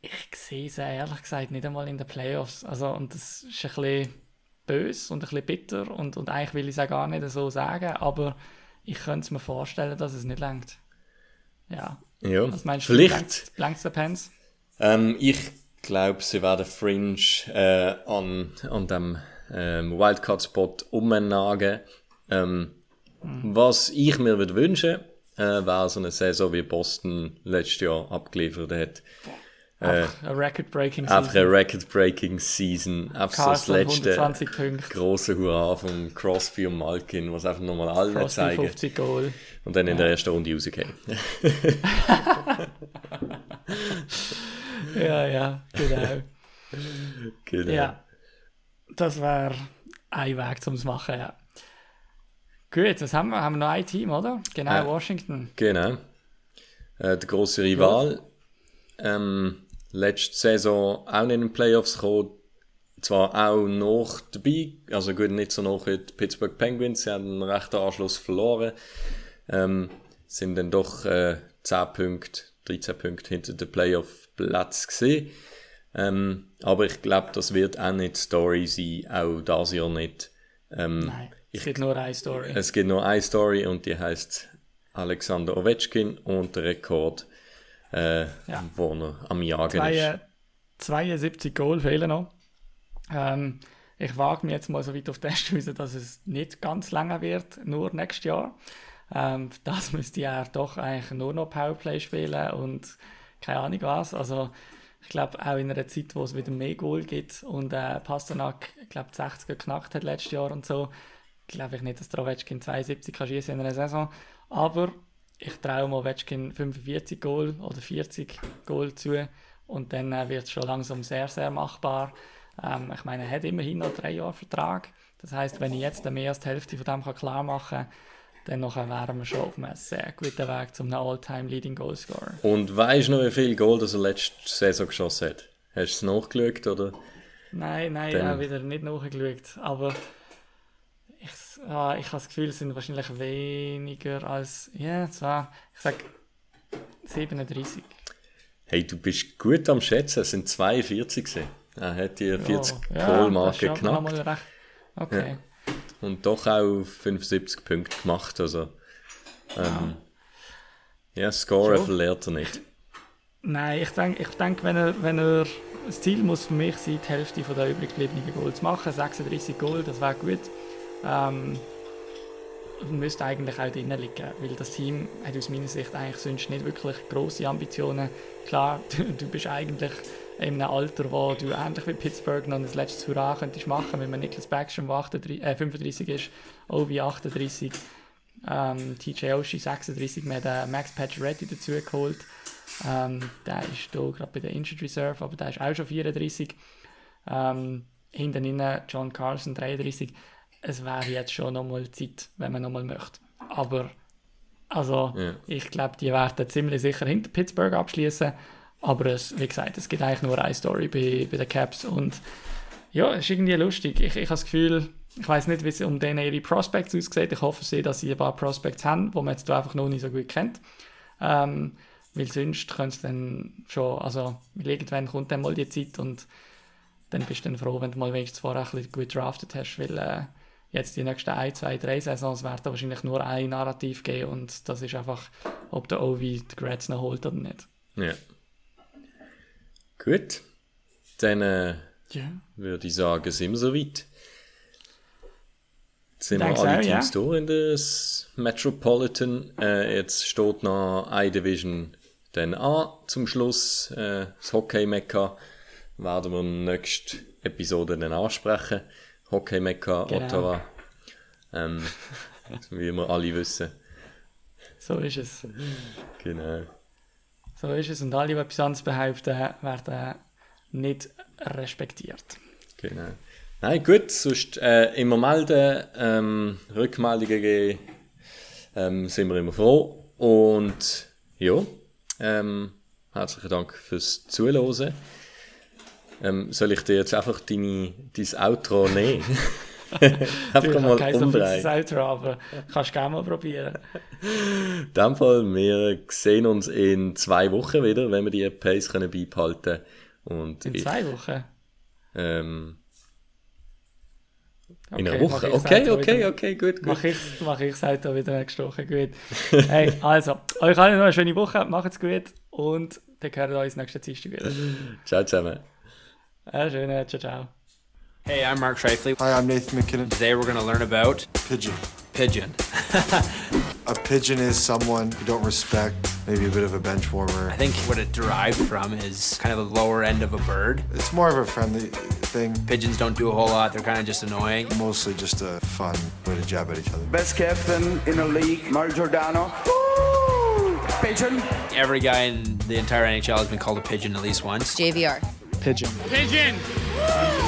C: ich sehe es ehrlich gesagt nicht einmal in den Playoffs. Also, und das ist ein bisschen böse und ein bisschen bitter und, und eigentlich will ich es auch gar nicht so sagen, aber ich könnte es mir vorstellen, dass es nicht langt. Ja.
B: Ja,
C: Was meinst
B: vielleicht.
C: du? Langt der Pens?
B: Ähm, ich glaube, sie werden Fringe äh, an, an dem ähm, Wildcard-Spot umnagen. Ähm, Was ich mir würde wünschen, äh, wäre so eine Saison wie Boston letztes Jahr abgeliefert hat.
C: Einfach ein Record-Breaking
B: Einfach eine Record-Breaking Season. Einfach so das letzte
C: 120 Punkte,
B: große Hurra von Crosby und Malkin, was einfach nochmal
C: Crosby
B: zeigen
C: 50 Goal.
B: und dann in der ersten Runde rausgehen.
C: Ja, ja, genau.
B: genau.
C: ja, das wäre ein Weg, um es zu machen, ja. Gut, was haben wir? Haben wir noch ein Team, oder? Genau,
B: Ja.
C: Washington.
B: Genau. Äh, der große Rival. Ähm, letzte Saison auch nicht in den Playoffs gekommen. Zwar auch noch dabei, also gut, nicht so noch wie die Pittsburgh Penguins, sie haben einen rechten Anschluss verloren. Ähm, sind dann doch äh, 10 Punkte, 13 Punkte hinter dem Playoff-Platz gesehen. Ähm, aber ich glaube, das wird auch nicht Story sein, auch das Jahr nicht. Ähm,
C: Nein, es gibt nur eine Story.
B: es gibt nur eine Story und die heißt Alexander Ovechkin und der Rekord, äh,
C: Ja.
B: wo er am Jagen
C: Zwei,
B: ist.
C: äh, 72 Goal fehlen noch. Ähm, ich wage mich jetzt mal so weit auf den raus, dass es nicht ganz lange wird, nur nächstes Jahr. Ähm, das müsste er doch eigentlich nur noch Powerplay spielen und keine Ahnung was. Also ich glaube auch in einer Zeit, wo es wieder mehr Goal gibt und äh, Pasternak, ich glaube, die 60 geknackt hat letztes Jahr und so, glaube ich nicht, dass der Ovechkin 72 kann schießen in einer Saison. Aber ich traue Ovechkin 45 Goal oder 40 Goal zu und dann äh, wird es schon langsam sehr, sehr machbar. Ähm, ich meine, er hat immerhin noch drei Jahre Vertrag. Das heißt, wenn ich jetzt mehr als die Hälfte von dem kann klar machen kann, dann nachher wären wir schon auf einem sehr guten Weg zum All-Time Leading Goal Scorer.
B: Und weißt du noch, wie viel Goal das er letzte Saison geschossen hat? Hast du es nachgeschaut, oder?
C: Nein, nein,
B: Dann-
C: auch wieder nicht nachgeschaut. Aber ich, ja, ich habe das Gefühl, es sind wahrscheinlich weniger als, ja, zwar, ich sage 37.
B: Hey, du bist gut am Schätzen, es sind 42 gewesen. Er hat die 40
C: Oh, ja,
B: Goal-Marke
C: schon
B: geknackt
C: mal recht.
B: Und doch auch 75 Punkte gemacht. Also, ähm, ja, Scorer
C: Schon.
B: verliert er nicht.
C: Nein, ich denke, ich denk, wenn, er, wenn er. Das Ziel muss für mich sein, die Hälfte der übrig gebliebenen Goal zu machen. 36 Goal, das wäre gut. Ähm, müsste eigentlich auch drinnen liegen, weil das Team hat aus meiner Sicht eigentlich sonst nicht wirklich grosse Ambitionen. Klar, du, du bist eigentlich in einem Alter, wo du ähnlich wie Pittsburgh noch ein letztes Hurra könntest machen, wenn man Niklas Backstrom, der 38, äh, 35 ist, Ovi 38, ähm, TJ Oshie 36, wir haben Max Pacioretty dazu geholt. Ähm, der ist hier gerade bei der Injured Reserve, aber der ist auch schon 34. Ähm, hinten innen John Carlson 33. Es wäre jetzt schon nochmal Zeit, wenn man nochmal möchte. Aber also,
B: Ja.
C: ich glaube, die werden ziemlich sicher hinter Pittsburgh abschließen. Aber es, wie gesagt, es gibt eigentlich nur eine Story bei, bei den Caps und ja, es ist irgendwie lustig. Ich, ich habe das Gefühl, ich weiß nicht, wie es um denen ihre Prospects aussieht. Ich hoffe sehr, dass sie ein paar Prospects haben, die man jetzt einfach noch nicht so gut kennt. Ähm, weil sonst könnte es dann schon, also irgendwann kommt dann mal die Zeit und dann bist du dann froh, wenn du mal wenigstens vorher ein bisschen gut drafted hast, weil äh, jetzt die nächsten ein, zwei, drei Saisons werden wahrscheinlich nur ein Narrativ geben und das ist einfach, ob der Ovi die Grats noch holt oder nicht.
B: Ja. Gut. dann äh,
C: Ja.
B: würde ich sagen, sind wir soweit. Jetzt sind wir alle
C: auch, ja.
B: Teams durch in das Metropolitan. Äh, jetzt steht noch iDivision dann an zum Schluss. Äh, das Hockey-Mekka werden wir in der nächsten Episode dann ansprechen. Hockey-Mekka
C: Genau.
B: Ottawa. Ähm, wie wir alle wissen.
C: So ist es.
B: Genau.
C: So ist es. Und alle, die etwas anderes behaupten, werden nicht respektiert.
B: Genau. Nein, gut, sonst äh, immer melden, ähm, Rückmeldungen geben, ähm, sind wir immer froh. Und ja, ähm, herzlichen Dank fürs Zuhören. Ähm, soll ich dir jetzt einfach deine, dein Outro nehmen? einfach
C: Ich habe
B: mal
C: kein so
B: umdrehen.
C: Outro, aber kannst du gerne mal probieren.
B: In dem Fall, wir sehen uns in zwei Wochen wieder, wenn wir die Pace können beibehalten Und
C: In
B: ich-
C: zwei Wochen.
B: ähm, in
C: Okay,
B: einer Woche. Okay, okay, okay, gut, gut.
C: Mach ich, mach ich das Auto wieder gestochen. Gut. Hey, also, euch allen noch eine schöne Woche, macht's gut und dann hören wir uns nächsten Dienstag wieder.
B: Ciao zusammen.
C: Eine schöne, ciao, ciao.
A: Hey, I'm Mark Shifley.
D: Hi, I'm Nathan McKinnon.
A: Today we're going to learn about
D: Pigeon.
A: pigeon.
D: A pigeon is someone you don't respect, maybe a bit of a bench warmer.
A: I think what it derived from is kind of the lower end of a bird.
D: It's more of a friendly thing,
A: Pigeons don't do a whole lot. They're kind of just annoying.
D: mostly just a fun way to jab at each other.
E: Best captain in the league, Mario Giordano. Woo! Pigeon.
A: Every guy in the entire NHL has been called a pigeon at least once.
F: JVR.
G: pigeon.
H: Pigeon!
G: We